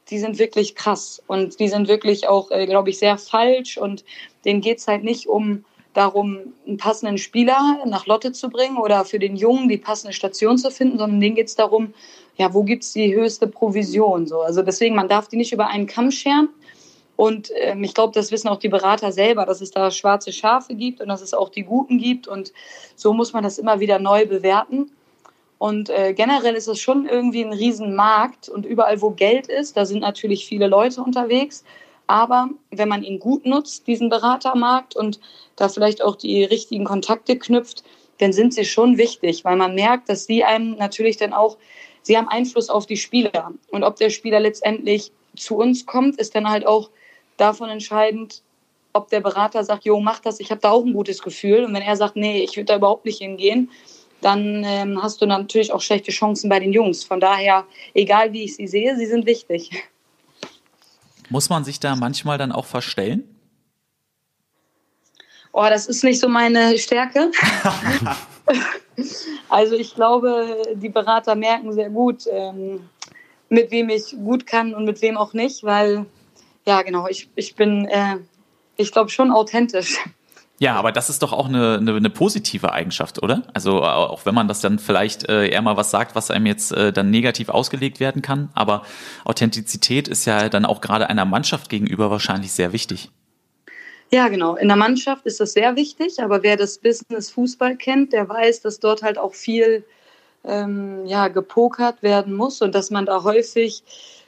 die sind wirklich krass und die sind wirklich auch, äh, glaube ich, sehr falsch und denen geht's halt nicht um darum, einen passenden Spieler nach Lotte zu bringen oder für den Jungen die passende Station zu finden, sondern denen geht's darum, ja, wo gibt's die höchste Provision? So. Also deswegen, man darf die nicht über einen Kamm scheren. Und ähm, ich glaube, das wissen auch die Berater selber, dass es da schwarze Schafe gibt und dass es auch die Guten gibt. Und so muss man das immer wieder neu bewerten. Und äh, generell ist es schon irgendwie ein Riesenmarkt und überall, wo Geld ist, da sind natürlich viele Leute unterwegs. Aber wenn man ihn gut nutzt, diesen Beratermarkt und da vielleicht auch die richtigen Kontakte knüpft, dann sind sie schon wichtig, weil man merkt, dass sie einem natürlich dann auch, sie haben Einfluss auf die Spieler. Und ob der Spieler letztendlich zu uns kommt, ist dann halt auch davon entscheidend, ob der Berater sagt, jo, mach das, ich habe da auch ein gutes Gefühl. Und wenn er sagt, nee, ich würde da überhaupt nicht hingehen, dann ähm, hast du natürlich auch schlechte Chancen bei den Jungs. Von daher, egal wie ich sie sehe, sie sind wichtig. Muss man sich da manchmal dann auch verstellen? Oh, das ist nicht so meine Stärke. also ich glaube, die Berater merken sehr gut, ähm, mit wem ich gut kann und mit wem auch nicht, weil, ja genau, ich, ich bin, äh, ich glaube, schon authentisch. Ja, aber das ist doch auch eine, eine, eine positive Eigenschaft, oder? Also äh, auch wenn man das dann vielleicht äh, eher mal was sagt, was einem jetzt äh, dann negativ ausgelegt werden kann, aber Authentizität ist ja dann auch gerade einer Mannschaft gegenüber wahrscheinlich sehr wichtig. Ja, genau. In der Mannschaft ist das sehr wichtig, aber wer das Business Fußball kennt, der weiß, dass dort halt auch viel ähm, ja, gepokert werden muss und dass man da häufig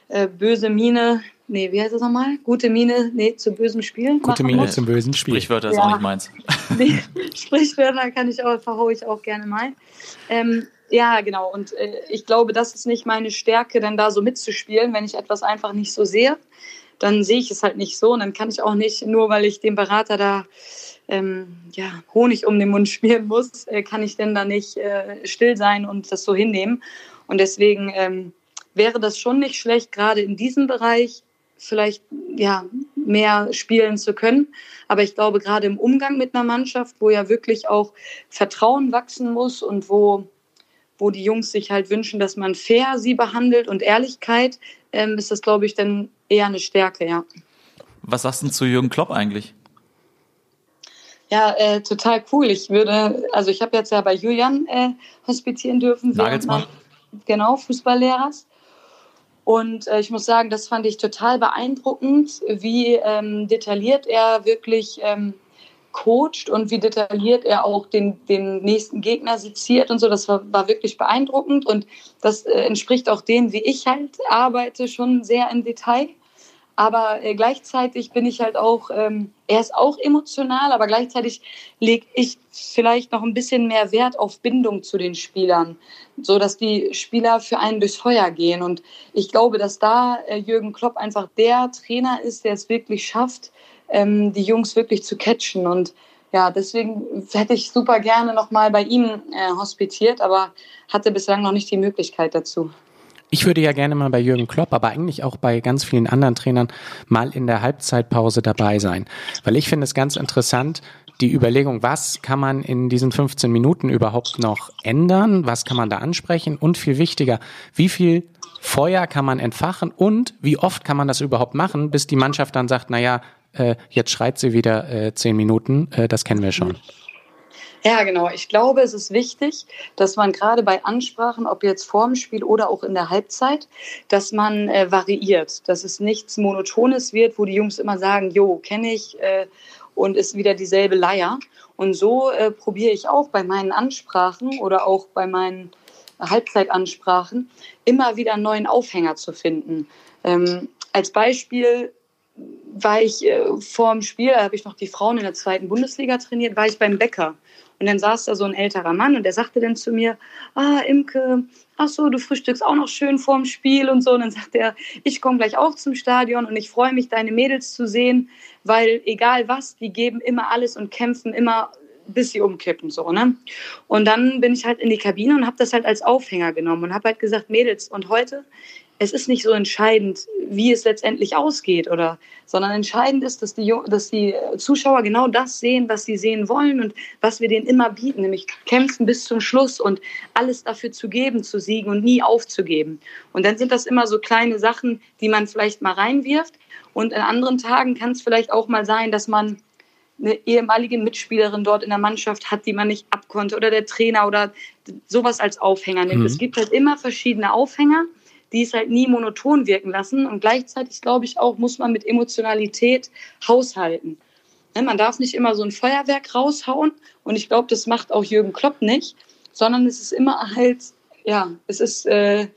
äh, böse Miene, nee, wie heißt das nochmal? Gute Miene, nee, zu bösem Spiel. Gute Miene muss. zum bösen Spiel. Sprichwörter ist Ja. auch nicht meins. Nee, Sprichwörter kann ich auch, verhaue ich auch gerne mal. Ähm, ja, genau. Und äh, ich glaube, das ist nicht meine Stärke, dann da so mitzuspielen, wenn ich etwas einfach nicht so sehe. Dann sehe ich es halt nicht so und dann kann ich auch nicht, nur weil ich dem Berater da ähm, ja, Honig um den Mund schmieren muss, äh, kann ich denn da nicht äh, still sein und das so hinnehmen. Und deswegen ähm, wäre das schon nicht schlecht, gerade in diesem Bereich vielleicht ja, mehr spielen zu können. Aber ich glaube, gerade im Umgang mit einer Mannschaft, wo ja wirklich auch Vertrauen wachsen muss und wo, wo die Jungs sich halt wünschen, dass man fair sie behandelt und Ehrlichkeit, ähm, ist das, glaube ich, dann eher eine Stärke, ja. Was sagst du zu Jürgen Klopp eigentlich? Ja, äh, total cool. Ich würde, also ich habe jetzt ja bei Julian äh, hospitieren dürfen. Nagelsmann? Genau, Fußballlehrers. Und äh, ich muss sagen, das fand ich total beeindruckend, wie ähm, detailliert er wirklich ähm, coacht und wie detailliert er auch den, den nächsten Gegner seziert und so. Das war, war wirklich beeindruckend und das äh, entspricht auch dem, wie ich halt arbeite, schon sehr im Detail. Aber äh, gleichzeitig bin ich halt auch, ähm, er ist auch emotional, aber gleichzeitig lege ich vielleicht noch ein bisschen mehr Wert auf Bindung zu den Spielern, so dass die Spieler für einen durchs Feuer gehen. Und ich glaube, dass da äh, Jürgen Klopp einfach der Trainer ist, der es wirklich schafft, ähm, die Jungs wirklich zu catchen. Und ja, deswegen hätte ich super gerne noch mal bei ihm äh, hospitiert, aber hatte bislang noch nicht die Möglichkeit dazu. Ich würde ja gerne mal bei Jürgen Klopp, aber eigentlich auch bei ganz vielen anderen Trainern mal in der Halbzeitpause dabei sein. Weil ich finde es ganz interessant, die Überlegung, was kann man in diesen 15 Minuten überhaupt noch ändern? Was kann man da ansprechen? Und viel wichtiger, wie viel Feuer kann man entfachen und wie oft kann man das überhaupt machen, bis die Mannschaft dann sagt, naja, äh, jetzt schreit sie wieder äh, zehn Minuten, äh, das kennen wir schon. Ja, genau. Ich glaube, es ist wichtig, dass man gerade bei Ansprachen, ob jetzt vorm Spiel oder auch in der Halbzeit, dass man äh, variiert, dass es nichts Monotones wird, wo die Jungs immer sagen, jo, kenne ich äh, und ist wieder dieselbe Leier. Und so äh, probiere ich auch bei meinen Ansprachen oder auch bei meinen Halbzeitansprachen immer wieder einen neuen Aufhänger zu finden. Ähm, als Beispiel war ich äh, vor dem Spiel, da habe ich noch die Frauen in der zweiten Bundesliga trainiert, war ich beim Bäcker. Und dann saß da so ein älterer Mann und der sagte dann zu mir, ah, Imke, ach so, du frühstückst auch noch schön vorm Spiel und so. Und dann sagt er, ich komme gleich auch zum Stadion und ich freue mich, deine Mädels zu sehen, weil egal was, die geben immer alles und kämpfen immer bis sie umkippen so ne und dann bin ich halt in die Kabine und habe das halt als Aufhänger genommen und habe halt gesagt Mädels und heute es ist nicht so entscheidend, wie es letztendlich ausgeht, oder, sondern entscheidend ist, dass die, dass die Zuschauer genau das sehen, was sie sehen wollen und was wir denen immer bieten, nämlich kämpfen bis zum Schluss und alles dafür zu geben, zu siegen und nie aufzugeben. Und dann sind das immer so kleine Sachen, die man vielleicht mal reinwirft. Und an anderen Tagen kann es vielleicht auch mal sein, dass man eine ehemalige Mitspielerin dort in der Mannschaft hat, die man nicht abkonnte oder der Trainer oder sowas als Aufhänger nimmt. Mhm. Es gibt halt immer verschiedene Aufhänger die es halt nie monoton wirken lassen. Und gleichzeitig, glaube ich, auch muss man mit Emotionalität haushalten. Ne, man darf nicht immer so ein Feuerwerk raushauen. Und ich glaube, das macht auch Jürgen Klopp nicht, sondern es ist immer halt, ja, es ist äh,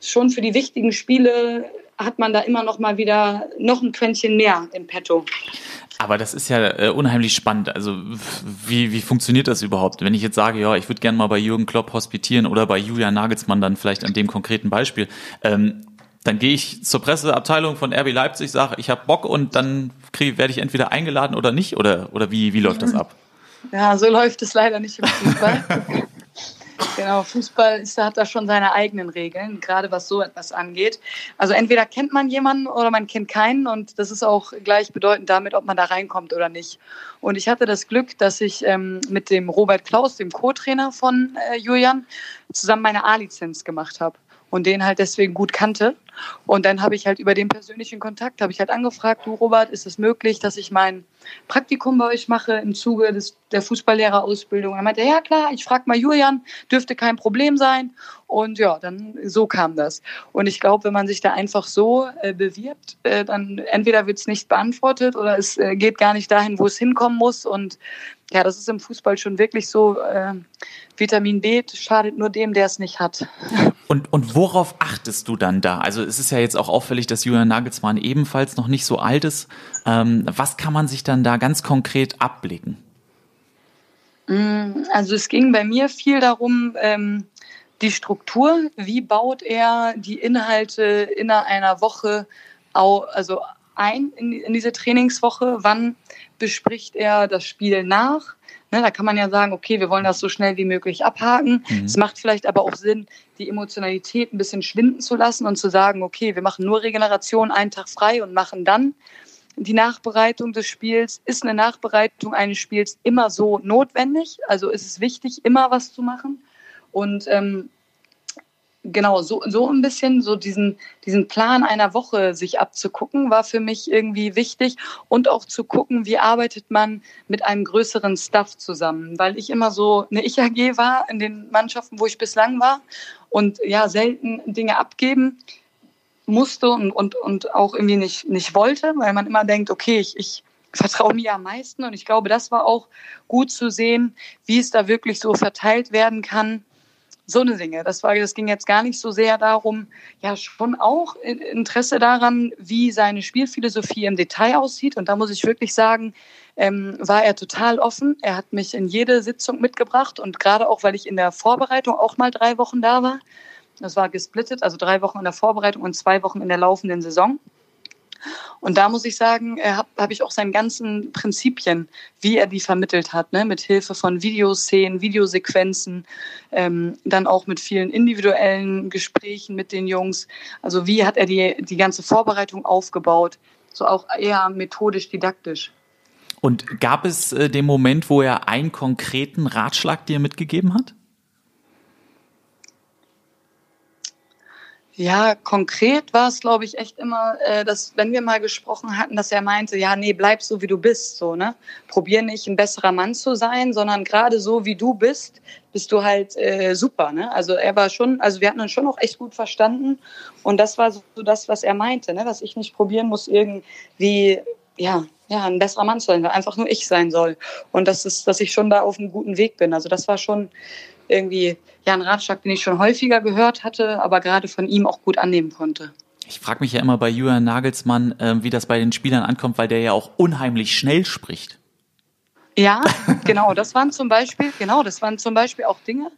schon für die wichtigen Spiele hat man da immer noch mal wieder noch ein Quäntchen mehr im Petto. Aber das ist ja äh, unheimlich spannend. Also wie, wie funktioniert das überhaupt? Wenn ich jetzt sage, ja, ich würde gerne mal bei Jürgen Klopp hospitieren oder bei Julian Nagelsmann dann vielleicht an dem konkreten Beispiel, ähm, dann gehe ich zur Presseabteilung von RB Leipzig, sage, ich habe Bock und dann krieg, werde ich entweder eingeladen oder nicht oder, oder wie, wie läuft das ab? Ja, so läuft es leider nicht im Fußball. Genau, Fußball ist, hat da schon seine eigenen Regeln, gerade was so etwas angeht. Also entweder kennt man jemanden oder man kennt keinen und das ist auch gleichbedeutend damit, ob man da reinkommt oder nicht. Und ich hatte das Glück, dass ich ähm, mit dem Robert Klaus, dem Co-Trainer von äh, Julian, zusammen meine A-Lizenz gemacht habe und den halt deswegen gut kannte. Und dann habe ich halt über den persönlichen Kontakt, habe ich halt angefragt, du Robert, ist es möglich, dass ich mein Praktikum bei euch mache im Zuge des, der Fußballlehrerausbildung? Er meinte, ja klar, ich frage mal Julian, dürfte kein Problem sein. Und ja, dann so kam das. Und ich glaube, wenn man sich da einfach so äh, bewirbt, äh, dann entweder wird es nicht beantwortet oder es äh, geht gar nicht dahin, wo es hinkommen muss. Und ja, das ist im Fußball schon wirklich so. Äh, Vitamin B schadet nur dem, der es nicht hat. Und, und worauf achtest du dann da? Also es ist ja jetzt auch auffällig, dass Julian Nagelsmann ebenfalls noch nicht so alt ist. Ähm, was kann man sich dann da ganz konkret abblicken? Mm, also es ging bei mir viel darum, ähm, die Struktur, wie baut er die Inhalte in einer Woche also ein in diese Trainingswoche, wann bespricht er das Spiel nach, Ne, da kann man ja sagen, okay, wir wollen das so schnell wie möglich abhaken. Mhm. Es macht vielleicht aber auch Sinn, die Emotionalität ein bisschen schwinden zu lassen und zu sagen, okay, wir machen nur Regeneration einen Tag frei und machen dann die Nachbereitung des Spiels. Ist eine Nachbereitung eines Spiels immer so notwendig? Also ist es wichtig, immer was zu machen? Und ähm, genau, so, so ein bisschen so diesen, diesen Plan einer Woche sich abzugucken, war für mich irgendwie wichtig. Und auch zu gucken, wie arbeitet man mit einem größeren Staff zusammen, weil ich immer so eine Ich-AG war in den Mannschaften, wo ich bislang war. Und ja, selten Dinge abgeben musste und, und, und auch irgendwie nicht, nicht wollte, weil man immer denkt, okay, ich, ich vertraue mir am meisten. Und ich glaube, das war auch gut zu sehen, wie es da wirklich so verteilt werden kann, so eine Dinge. Das, war, das ging jetzt gar nicht so sehr darum, ja, schon auch Interesse daran, wie seine Spielphilosophie im Detail aussieht. Und da muss ich wirklich sagen, ähm, war er total offen. Er hat mich in jede Sitzung mitgebracht und gerade auch, weil ich in der Vorbereitung auch mal drei Wochen da war. Das war gesplittet, also drei Wochen in der Vorbereitung und zwei Wochen in der laufenden Saison. Und da muss ich sagen, habe hab ich auch seinen ganzen Prinzipien, wie er die vermittelt hat, ne? mit Hilfe von Videoszenen, Videosequenzen, ähm, dann auch mit vielen individuellen Gesprächen mit den Jungs. Also wie hat er die, die ganze Vorbereitung aufgebaut? So auch eher methodisch, didaktisch. Und gab es äh, den Moment, wo er einen konkreten Ratschlag dir mitgegeben hat? Ja, konkret war es, glaube ich, echt immer, äh, dass, wenn wir mal gesprochen hatten, dass er meinte, ja, nee, bleib so, wie du bist, so, ne? Probier nicht ein besserer Mann zu sein, sondern gerade so, wie du bist, bist du halt äh, super, ne? Also er war schon, also wir hatten uns schon auch echt gut verstanden und das war so das, was er meinte, ne? Dass ich nicht probieren muss, irgendwie, ja, ja, ein besserer Mann zu sein, einfach nur ich sein soll. Und das ist, dass ich schon da auf einem guten Weg bin. Also das war schon irgendwie ja ein Ratschlag, den ich schon häufiger gehört hatte, aber gerade von ihm auch gut annehmen konnte. Ich frage mich ja immer bei Julian Nagelsmann, äh, wie das bei den Spielern ankommt, weil der ja auch unheimlich schnell spricht. Ja, genau. Das waren zum Beispiel, genau, das waren zum Beispiel auch Dinge,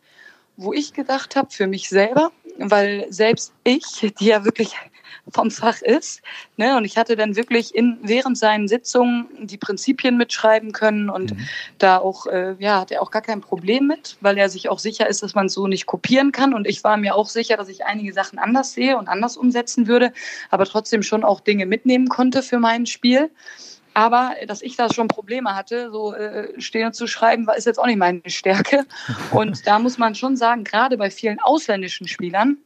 wo ich gedacht habe für mich selber, weil selbst ich, die ja wirklich vom Fach ist. Ne? Und ich hatte dann wirklich in, während seinen Sitzungen die Prinzipien mitschreiben können und mhm. da auch, äh, ja, hat er auch gar kein Problem mit, weil er sich auch sicher ist, dass man es so nicht kopieren kann. Und ich war mir auch sicher, dass ich einige Sachen anders sehe und anders umsetzen würde, aber trotzdem schon auch Dinge mitnehmen konnte für mein Spiel. Aber dass ich da schon Probleme hatte, so äh, stehen zu schreiben, ist jetzt auch nicht meine Stärke. Und da muss man schon sagen, gerade bei vielen ausländischen Spielern,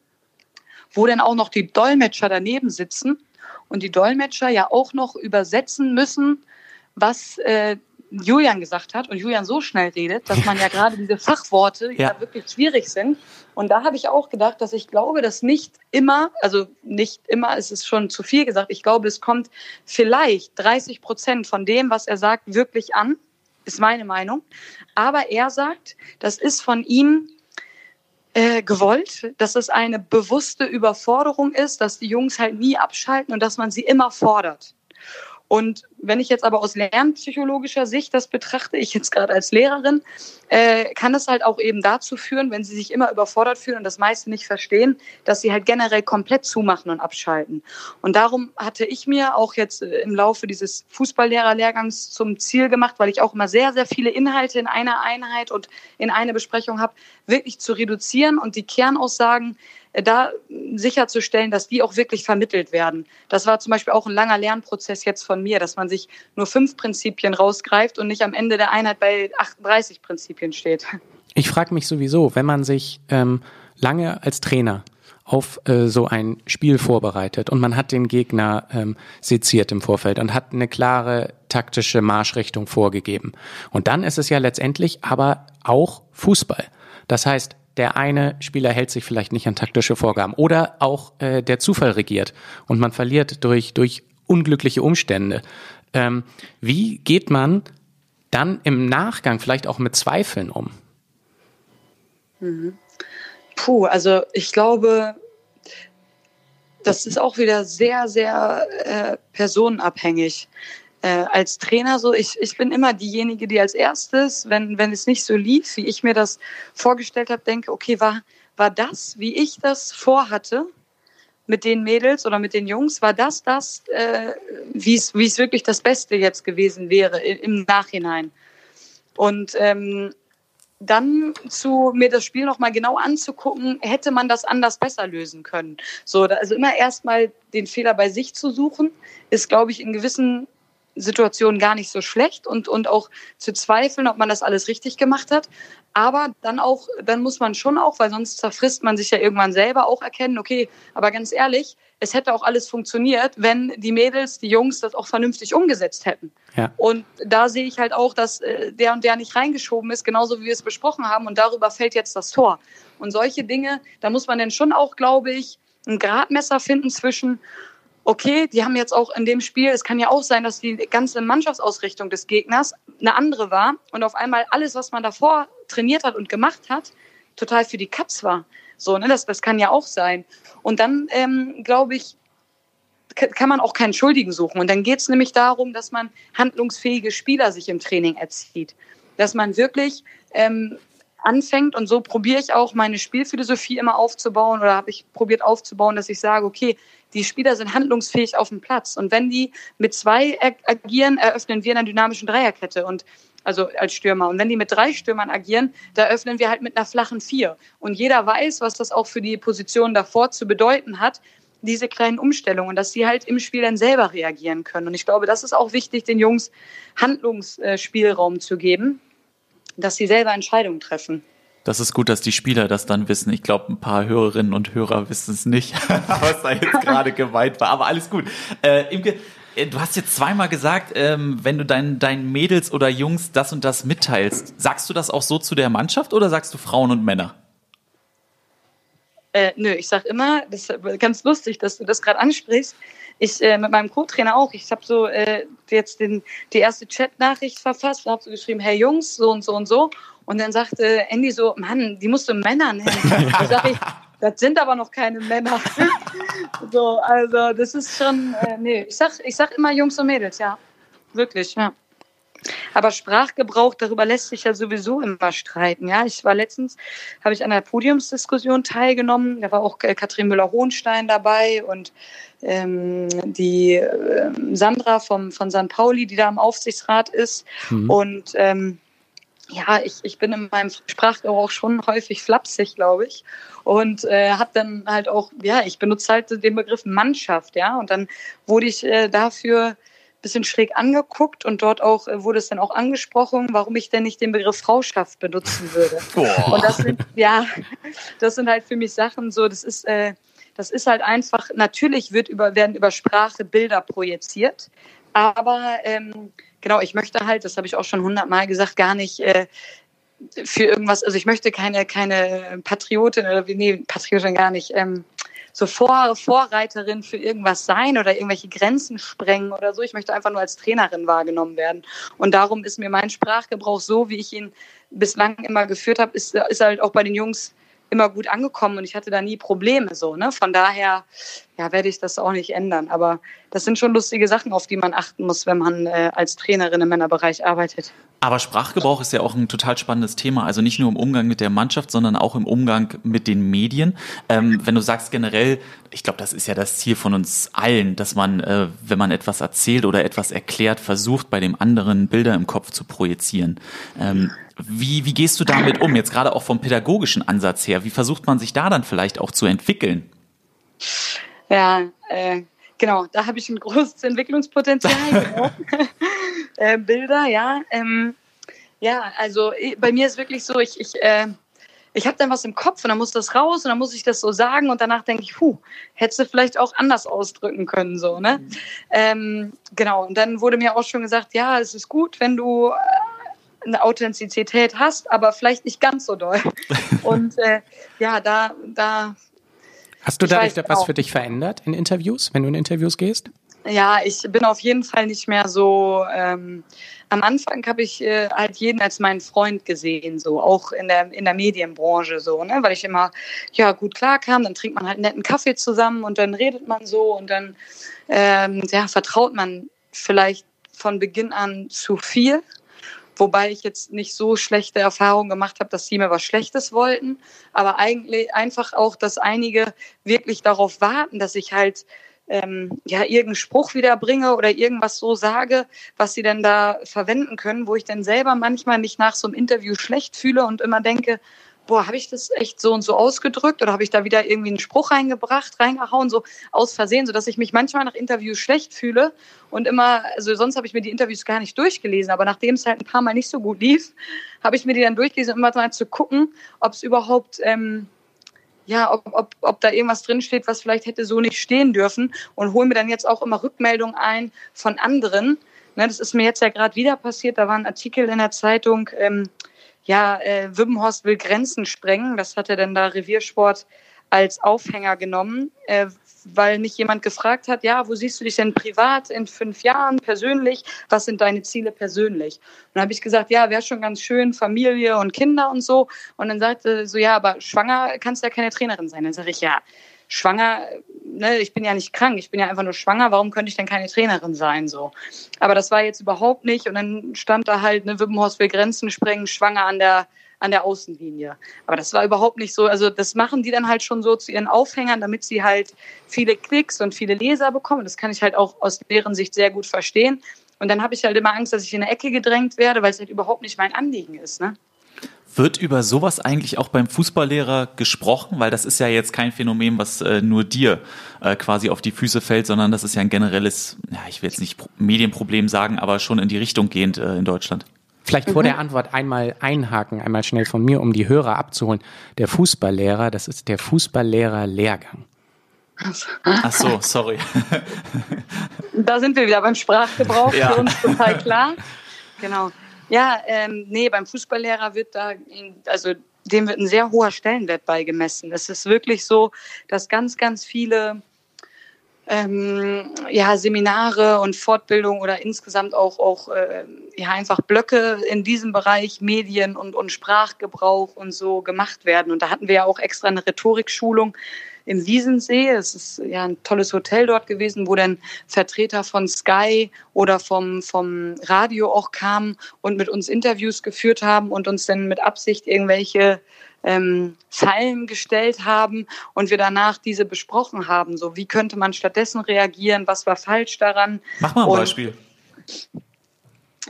wo dann auch noch die Dolmetscher daneben sitzen und die Dolmetscher ja auch noch übersetzen müssen, was äh, Julian gesagt hat und Julian so schnell redet, dass man ja gerade diese Fachworte ja. ja. wirklich schwierig sind. Und da habe ich auch gedacht, dass ich glaube, dass nicht immer, also nicht immer, es ist schon zu viel gesagt, ich glaube, es kommt vielleicht 30 Prozent von dem, was er sagt, wirklich an, ist meine Meinung. Aber er sagt, das ist von ihm äh, gewollt, dass es eine bewusste Überforderung ist, dass die Jungs halt nie abschalten und dass man sie immer fordert. Und wenn ich jetzt aber aus lernpsychologischer Sicht das betrachte, ich jetzt gerade als Lehrerin, äh, kann es halt auch eben dazu führen, wenn sie sich immer überfordert fühlen und das meiste nicht verstehen, dass sie halt generell komplett zumachen und abschalten. Und darum hatte ich mir auch jetzt äh, im Laufe dieses Fußballlehrerlehrgangs zum Ziel gemacht, weil ich auch immer sehr, sehr viele Inhalte in einer Einheit und in einer Besprechung habe, wirklich zu reduzieren und die Kernaussagen äh, da sicherzustellen, dass die auch wirklich vermittelt werden. Das war zum Beispiel auch ein langer Lernprozess jetzt von mir, dass man sich nur fünf Prinzipien rausgreift und nicht am Ende der Einheit bei 38 Prinzipien steht. Ich frage mich sowieso, wenn man sich ähm, lange als Trainer auf äh, so ein Spiel vorbereitet und man hat den Gegner ähm, seziert im Vorfeld und hat eine klare taktische Marschrichtung vorgegeben. Und dann ist es ja letztendlich aber auch Fußball. Das heißt, der eine Spieler hält sich vielleicht nicht an taktische Vorgaben oder auch äh, der Zufall regiert und man verliert durch, durch unglückliche Umstände. Ähm, wie geht man dann im Nachgang vielleicht auch mit Zweifeln um? Puh, also ich glaube, das ist auch wieder sehr, sehr äh, personenabhängig äh, als Trainer so, ich, ich bin immer diejenige, die als erstes, wenn, wenn es nicht so lief, wie ich mir das vorgestellt habe, denke, okay, war, war das, wie ich das vorhatte mit den Mädels oder mit den Jungs, war das das, äh, wie es wirklich das Beste jetzt gewesen wäre im Nachhinein. Und ähm, dann zu mir das Spiel noch mal genau anzugucken, hätte man das anders besser lösen können. So, also immer erstmal den Fehler bei sich zu suchen, ist, glaube ich, in gewissen Situation gar nicht so schlecht und, und auch zu zweifeln, ob man das alles richtig gemacht hat. Aber dann auch, dann muss man schon auch, weil sonst zerfrisst man sich ja irgendwann selber auch erkennen, okay, aber ganz ehrlich, es hätte auch alles funktioniert, wenn die Mädels, die Jungs das auch vernünftig umgesetzt hätten. Ja. Und da sehe ich halt auch, dass äh, der und der nicht reingeschoben ist, genauso wie wir es besprochen haben. Und darüber fällt jetzt das Tor. Und solche Dinge, da muss man dann schon auch, glaube ich, ein Gradmesser finden zwischen, okay, die haben jetzt auch in dem Spiel, es kann ja auch sein, dass die ganze Mannschaftsausrichtung des Gegners eine andere war und auf einmal alles, was man davor trainiert hat und gemacht hat, total für die Katz war. So, ne, das, das kann ja auch sein. Und dann, ähm, glaube ich, kann man auch keinen Schuldigen suchen. Und dann geht es nämlich darum, dass man handlungsfähige Spieler sich im Training erzieht. Dass man wirklich ähm, anfängt und so probiere ich auch meine Spielphilosophie immer aufzubauen oder habe ich probiert aufzubauen, dass ich sage, okay, die Spieler sind handlungsfähig auf dem Platz. Und wenn die mit zwei agieren, eröffnen wir eine dynamischen Dreierkette und also als Stürmer. Und wenn die mit drei Stürmern agieren, da öffnen wir halt mit einer flachen Vier. Und jeder weiß, was das auch für die Position davor zu bedeuten hat, diese kleinen Umstellungen, dass sie halt im Spiel dann selber reagieren können. Und ich glaube, das ist auch wichtig, den Jungs Handlungsspielraum zu geben, dass sie selber Entscheidungen treffen. Das ist gut, dass die Spieler das dann wissen. Ich glaube, ein paar Hörerinnen und Hörer wissen es nicht, was da jetzt gerade gemeint war. Aber alles gut. Äh, Imke, äh, du hast jetzt zweimal gesagt, ähm, wenn du deinen deinen Mädels oder Jungs das und das mitteilst, sagst du das auch so zu der Mannschaft oder sagst du Frauen und Männer? Äh, nö, ich sag immer, das ist ganz lustig, dass du das gerade ansprichst. Ich äh, mit meinem Co-Trainer auch. Ich habe so äh, jetzt den, die erste Chat-Nachricht verfasst und habe so geschrieben, hey Jungs, so und so und so. Und dann sagte Andy so, Mann, die musst du Männer nennen. da sag ich, das sind aber noch keine Männer. so, also das ist schon, äh, nee, ich sag, ich sag immer Jungs und Mädels, ja. Wirklich, ja. Aber Sprachgebrauch, darüber lässt sich ja sowieso immer streiten. Ja, ich war letztens, habe ich an einer Podiumsdiskussion teilgenommen. Da war auch äh, Katrin Müller-Hohenstein dabei und ähm, die äh, Sandra vom, von St. Pauli, die da im Aufsichtsrat ist. Mhm. Und ähm, ja, ich, ich bin in meinem Sprachgebrauch schon häufig flapsig, glaube ich. Und äh, habe dann halt auch, ja, ich benutze halt den Begriff Mannschaft, ja. Und dann wurde ich äh, dafür bisschen schräg angeguckt und dort auch äh, wurde es dann auch angesprochen, warum ich denn nicht den Begriff Frauschaft benutzen würde. Boah. Und das sind, ja, das sind halt für mich Sachen so, das ist, äh, das ist halt einfach, natürlich wird über, werden über Sprache Bilder projiziert, aber ähm, genau, ich möchte halt, das habe ich auch schon hundertmal gesagt, gar nicht äh, für irgendwas, also ich möchte keine, keine Patriotin oder nee, Patriotin gar nicht, ähm, so Vor Vorreiterin für irgendwas sein oder irgendwelche Grenzen sprengen oder so. Ich möchte einfach nur als Trainerin wahrgenommen werden. Und darum ist mir mein Sprachgebrauch so, wie ich ihn bislang immer geführt habe, ist, ist halt auch bei den Jungs immer gut angekommen und ich hatte da nie Probleme so. Ne? Von daher ja, werde ich das auch nicht ändern. Aber das sind schon lustige Sachen, auf die man achten muss, wenn man äh, als Trainerin im Männerbereich arbeitet. Aber Sprachgebrauch ist ja auch ein total spannendes Thema. Also nicht nur im Umgang mit der Mannschaft, sondern auch im Umgang mit den Medien. Ähm, wenn du sagst generell, ich glaube, das ist ja das Ziel von uns allen, dass man, äh, wenn man etwas erzählt oder etwas erklärt, versucht, bei dem anderen Bilder im Kopf zu projizieren. Ähm, wie, wie gehst du damit um? Jetzt gerade auch vom pädagogischen Ansatz her. Wie versucht man sich da dann vielleicht auch zu entwickeln? Ja, äh, genau, da habe ich ein großes Entwicklungspotenzial. genau. äh, Bilder, ja. Ähm, ja, also bei mir ist wirklich so, ich, ich, äh, ich habe dann was im Kopf und dann muss das raus und dann muss ich das so sagen und danach denke ich, puh, hättest du vielleicht auch anders ausdrücken können, so, ne? Mhm. Ähm, genau, und dann wurde mir auch schon gesagt, ja, es ist gut, wenn du äh, eine Authentizität hast, aber vielleicht nicht ganz so doll. Und äh, ja, da, da. Hast du dadurch etwas für dich verändert in Interviews, wenn du in Interviews gehst? Ja, ich bin auf jeden Fall nicht mehr so. Ähm, am Anfang habe ich äh, halt jeden als meinen Freund gesehen, so auch in der in der Medienbranche so, ne, weil ich immer ja gut klar kam. Dann trinkt man halt einen netten Kaffee zusammen und dann redet man so und dann ähm, ja vertraut man vielleicht von Beginn an zu viel Wobei ich jetzt nicht so schlechte Erfahrungen gemacht habe, dass sie mir was Schlechtes wollten. Aber eigentlich einfach auch, dass einige wirklich darauf warten, dass ich halt ähm, ja irgendeinen Spruch wieder bringe oder irgendwas so sage, was sie denn da verwenden können, wo ich dann selber manchmal nicht nach so einem Interview schlecht fühle und immer denke, boah, habe ich das echt so und so ausgedrückt oder habe ich da wieder irgendwie einen Spruch reingebracht, reingehauen, so aus Versehen, sodass ich mich manchmal nach Interviews schlecht fühle und immer, also sonst habe ich mir die Interviews gar nicht durchgelesen, aber nachdem es halt ein paar Mal nicht so gut lief, habe ich mir die dann durchgelesen, um mal zu gucken, ob es überhaupt, ähm, ja, ob, ob, ob da irgendwas drinsteht, was vielleicht hätte so nicht stehen dürfen und hole mir dann jetzt auch immer Rückmeldungen ein von anderen. Ne, das ist mir jetzt ja gerade wieder passiert, da war ein Artikel in der Zeitung, ähm, ja, äh, Wimmenhorst will Grenzen sprengen. Das hat er dann da Reviersport als Aufhänger genommen, äh, weil mich jemand gefragt hat, ja, wo siehst du dich denn privat in fünf Jahren persönlich? Was sind deine Ziele persönlich? Und dann habe ich gesagt, ja, wäre schon ganz schön, Familie und Kinder und so. Und dann sagte so, ja, aber schwanger kannst du ja keine Trainerin sein. Dann sage ich, ja, schwanger, ne, ich bin ja nicht krank, ich bin ja einfach nur schwanger, warum könnte ich denn keine Trainerin sein? So. Aber das war jetzt überhaupt nicht. Und dann stand da halt, ne, Wippenhorst will Grenzen sprengen, schwanger an der an der Außenlinie. Aber das war überhaupt nicht so. Also das machen die dann halt schon so zu ihren Aufhängern, damit sie halt viele Klicks und viele Leser bekommen. Das kann ich halt auch aus deren Sicht sehr gut verstehen. Und dann habe ich halt immer Angst, dass ich in eine Ecke gedrängt werde, weil es halt überhaupt nicht mein Anliegen ist. Ne? Wird über sowas eigentlich auch beim Fußballlehrer gesprochen? Weil das ist ja jetzt kein Phänomen, was äh, nur dir äh, quasi auf die Füße fällt, sondern das ist ja ein generelles, ja, ich will jetzt nicht Medienproblem sagen, aber schon in die Richtung gehend äh, in Deutschland. Vielleicht vor der Antwort einmal einhaken, einmal schnell von mir, um die Hörer abzuholen. Der Fußballlehrer, das ist der Fußballlehrer-Lehrgang. Ach so, sorry. Da sind wir wieder beim Sprachgebrauch, Ja. für uns total klar. Genau. Ja, ähm, nee, beim Fußballlehrer wird da, also dem wird ein sehr hoher Stellenwert beigemessen. Es ist wirklich so, dass ganz, ganz viele ähm, ja, Seminare und Fortbildung oder insgesamt auch, auch äh, ja, einfach Blöcke in diesem Bereich Medien und, und Sprachgebrauch und so gemacht werden. Und da hatten wir ja auch extra eine Rhetorikschulung im Wiesensee. Es ist ja ein tolles Hotel dort gewesen, wo dann Vertreter von Sky oder vom, vom Radio auch kamen und mit uns Interviews geführt haben und uns dann mit Absicht irgendwelche ähm, Fallen gestellt haben und wir danach diese besprochen haben. So, wie könnte man stattdessen reagieren? Was war falsch daran? Mach mal ein Und- Beispiel.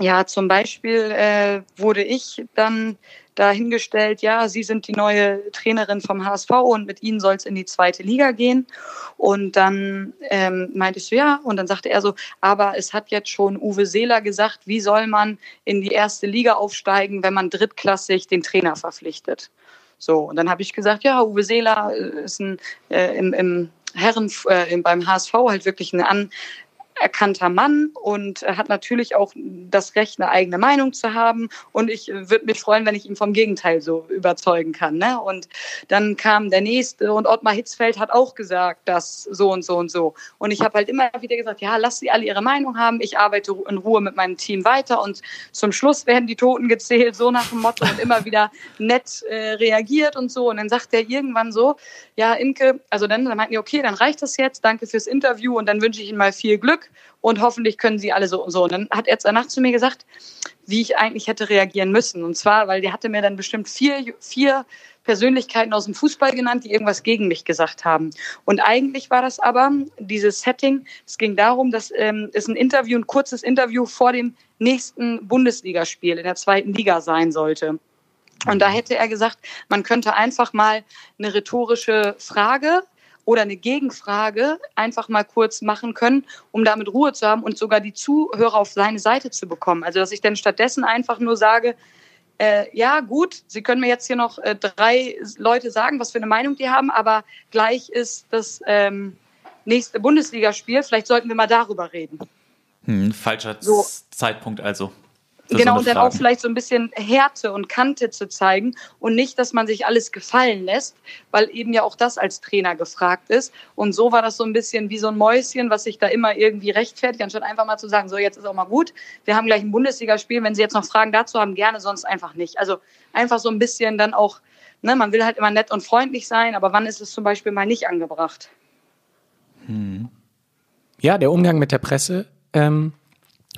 Ja, zum Beispiel äh, wurde ich dann dahingestellt, ja, Sie sind die neue Trainerin vom HSV und mit Ihnen soll es in die zweite Liga gehen. Und dann ähm, meinte ich so, ja, und dann sagte er so, aber es hat jetzt schon Uwe Seeler gesagt, wie soll man in die erste Liga aufsteigen, wenn man drittklassig den Trainer verpflichtet. So, und dann habe ich gesagt, ja, Uwe Seeler äh, ist ein, äh, im, im Herren, äh, im- beim HSV halt wirklich ein an, erkannter Mann und er hat natürlich auch das Recht, eine eigene Meinung zu haben. Und ich äh, würde mich freuen, wenn ich ihn vom Gegenteil so überzeugen kann. Ne? Und dann kam der nächste und Ottmar Hitzfeld hat auch gesagt, dass so und so und so. Und ich habe halt immer wieder gesagt, ja, lass sie alle ihre Meinung haben. Ich arbeite in Ruhe mit meinem Team weiter und zum Schluss werden die Toten gezählt, so nach dem Motto und immer wieder nett äh, reagiert und so. Und dann sagt er irgendwann so, ja, Imke, also dann, dann meinten die, okay, dann reicht das jetzt, danke fürs Interview und dann wünsche ich Ihnen mal viel Glück und hoffentlich können Sie alle so und so. Und dann hat er danach zu mir gesagt, wie ich eigentlich hätte reagieren müssen. Und zwar, weil der hatte mir dann bestimmt vier, vier Persönlichkeiten aus dem Fußball genannt, die irgendwas gegen mich gesagt haben. Und eigentlich war das aber dieses Setting, es ging darum, dass ähm, es ein Interview, ein kurzes Interview vor dem nächsten Bundesligaspiel in der zweiten Liga sein sollte. Und da hätte er gesagt, man könnte einfach mal eine rhetorische Frage oder eine Gegenfrage einfach mal kurz machen können, um damit Ruhe zu haben und sogar die Zuhörer auf seine Seite zu bekommen. Also dass ich dann stattdessen einfach nur sage, äh, ja gut, Sie können mir jetzt hier noch äh, drei Leute sagen, was für eine Meinung die haben, aber gleich ist das ähm, nächste Bundesligaspiel. Vielleicht sollten wir mal darüber reden. Hm, falscher So. Zeitpunkt also. Für Genau, und dann auch vielleicht so ein bisschen Härte und Kante zu zeigen und nicht, dass man sich alles gefallen lässt, weil eben ja auch das als Trainer gefragt ist. Und so war das so ein bisschen wie so ein Mäuschen, was sich da immer irgendwie rechtfertigt, anstatt einfach mal zu sagen, so jetzt ist auch mal gut, wir haben gleich ein Bundesligaspiel, wenn Sie jetzt noch Fragen dazu haben, gerne, sonst einfach nicht. Also einfach so ein bisschen dann auch, ne, man will halt immer nett und freundlich sein, aber wann ist es zum Beispiel mal nicht angebracht? Ja, der Umgang mit der Presse ähm,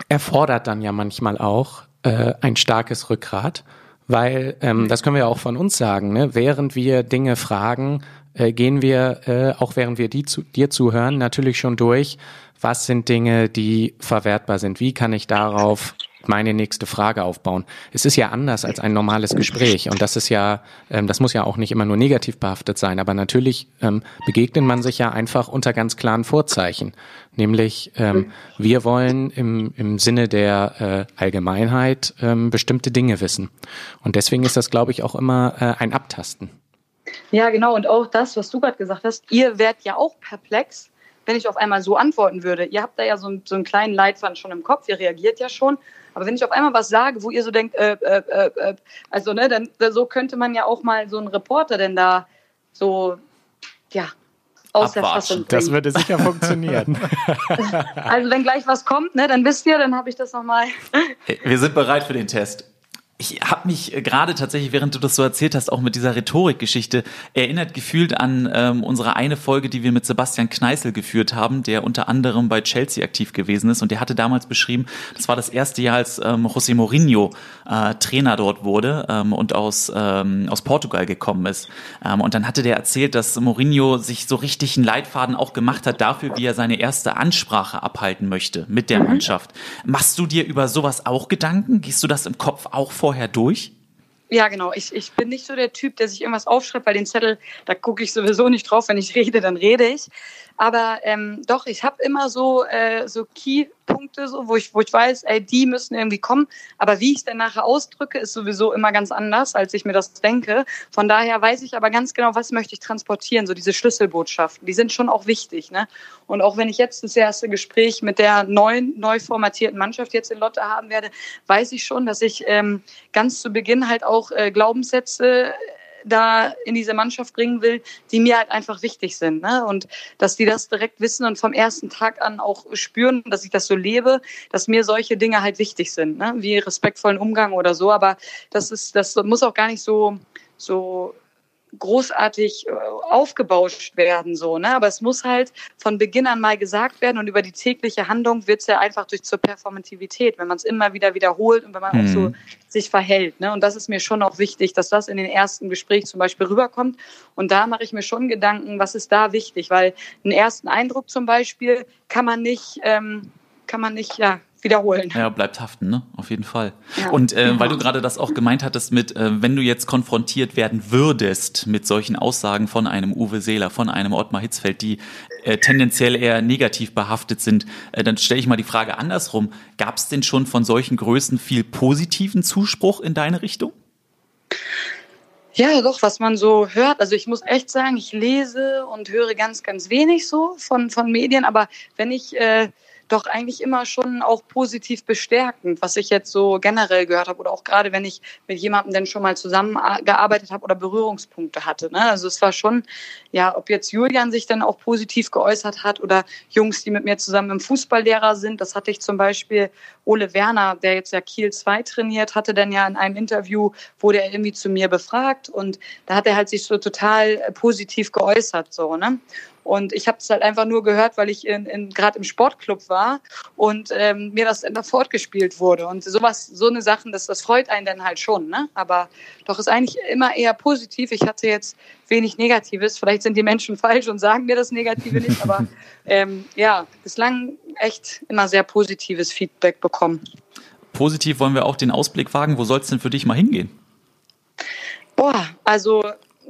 erfordert dann ja manchmal auch äh, ein starkes Rückgrat, weil ähm, das können wir ja auch von uns sagen. Ne? Während wir Dinge fragen, äh, gehen wir, äh, auch während wir die zu, dir zuhören, natürlich schon durch, was sind Dinge, die verwertbar sind. Wie kann ich darauf meine nächste Frage aufbauen? Es ist ja anders als ein normales Gespräch und das ist ja, ähm, das muss ja auch nicht immer nur negativ behaftet sein, aber natürlich ähm, begegnet man sich ja einfach unter ganz klaren Vorzeichen, nämlich ähm, wir wollen im, im Sinne der äh, Allgemeinheit ähm, bestimmte Dinge wissen und deswegen ist das, glaube ich, auch immer äh, ein Abtasten. Ja, genau. Und auch das, was du gerade gesagt hast, ihr werdet ja auch perplex, wenn ich auf einmal so antworten würde. Ihr habt da ja so, einen- so einen kleinen Leitfaden schon im Kopf, ihr reagiert ja schon. Aber wenn ich auf einmal was sage, wo ihr so denkt, äh, äh, äh, äh, also ne, dann so könnte man ja auch mal so einen Reporter denn da so, ja, aus der. Fassung bringen. würde sicher funktionieren. Also wenn gleich was kommt, ne, dann wisst ihr, dann habe ich das nochmal. Wir sind bereit für den Test. Ich habe mich äh, gerade tatsächlich, während du das so erzählt hast, auch mit dieser Rhetorikgeschichte erinnert gefühlt an ähm, unsere eine Folge, die wir mit Sebastian Kneißl geführt haben, der unter anderem bei Chelsea aktiv gewesen ist. Und der hatte damals beschrieben, das war das erste Jahr, als ähm, José Mourinho äh, Trainer dort wurde ähm, und aus, ähm, aus Portugal gekommen ist. Ähm, und dann hatte der erzählt, dass Mourinho sich so richtig einen Leitfaden auch gemacht hat dafür, wie er seine erste Ansprache abhalten möchte mit der Mannschaft. Machst du dir über sowas auch Gedanken? Gehst du das im Kopf auch vorher durch? Ja, genau. Ich, ich bin nicht so der Typ, der sich irgendwas aufschreibt, weil den Zettel, da gucke ich sowieso nicht drauf. Wenn ich rede, dann rede ich. Aber ähm, doch, ich habe immer so, äh, so Key-Punkte, so, wo, ich, wo ich weiß, ey, die müssen irgendwie kommen. Aber wie ich es dann nachher ausdrücke, ist sowieso immer ganz anders, als ich mir das denke. Von daher weiß ich aber ganz genau, was möchte ich transportieren. So diese Schlüsselbotschaften, die sind schon auch wichtig. Ne? Und auch wenn ich jetzt das erste Gespräch mit der neuen, neu formatierten Mannschaft jetzt in Lotte haben werde, weiß ich schon, dass ich ähm, ganz zu Beginn halt auch äh, Glaubenssätze da in diese Mannschaft bringen will, die mir halt einfach wichtig sind. Ne? Und dass die das direkt wissen und vom ersten Tag an auch spüren, dass ich das so lebe, dass mir solche Dinge halt wichtig sind, ne? wie respektvollen Umgang oder so. Aber das ist, das muss auch gar nicht so, so großartig äh, aufgebauscht werden, so, ne? Aber es muss halt von Beginn an mal gesagt werden und über die tägliche Handlung wird es ja einfach durch zur Performativität, wenn man es immer wieder wiederholt und wenn man mhm. auch so mhm. sich verhält, ne? Und das ist mir schon auch wichtig, dass das in den ersten Gesprächen zum Beispiel rüberkommt. Und da mache ich mir schon Gedanken, was ist da wichtig, weil einen ersten Eindruck zum Beispiel kann man nicht, ähm, kann man nicht, ja, wiederholen. Ja, bleibt haften, ne? Auf jeden Fall. Ja, und äh, genau. weil du gerade das auch gemeint hattest mit, äh, wenn du jetzt konfrontiert werden würdest mit solchen Aussagen von einem Uwe Seeler, von einem Ottmar Hitzfeld, die äh, tendenziell eher negativ behaftet sind, äh, dann stelle ich mal die Frage andersrum. Gab es denn schon von solchen Größen viel positiven Zuspruch in deine Richtung? Ja, doch, was man so hört. Also ich muss echt sagen, ich lese und höre ganz, ganz wenig so von, von Medien, aber wenn ich äh, doch eigentlich immer schon auch positiv bestärkend, was ich jetzt so generell gehört habe oder auch gerade wenn ich mit jemandem denn schon mal zusammengearbeitet habe oder Berührungspunkte hatte. Ne? Also es war schon, ja, ob jetzt Julian sich dann auch positiv geäußert hat oder Jungs, die mit mir zusammen im Fußballlehrer sind. Das hatte ich zum Beispiel Ole Werner, der jetzt ja Kiel 2 trainiert, hatte dann ja in einem Interview, wurde er irgendwie zu mir befragt und da hat er halt sich so total positiv geäußert, so, ne? Und ich habe es halt einfach nur gehört, weil ich in, in, gerade im Sportclub war und ähm, mir das dann da fortgespielt wurde. Und sowas, so eine Sachen, das, das freut einen dann halt schon. Ne? Aber doch ist eigentlich immer eher positiv. Ich hatte jetzt wenig Negatives. Vielleicht sind die Menschen falsch und sagen mir das Negative nicht. Aber ähm, ja, bislang echt immer sehr positives Feedback bekommen. Positiv wollen wir auch den Ausblick wagen. Wo soll es denn für dich mal hingehen? Boah, also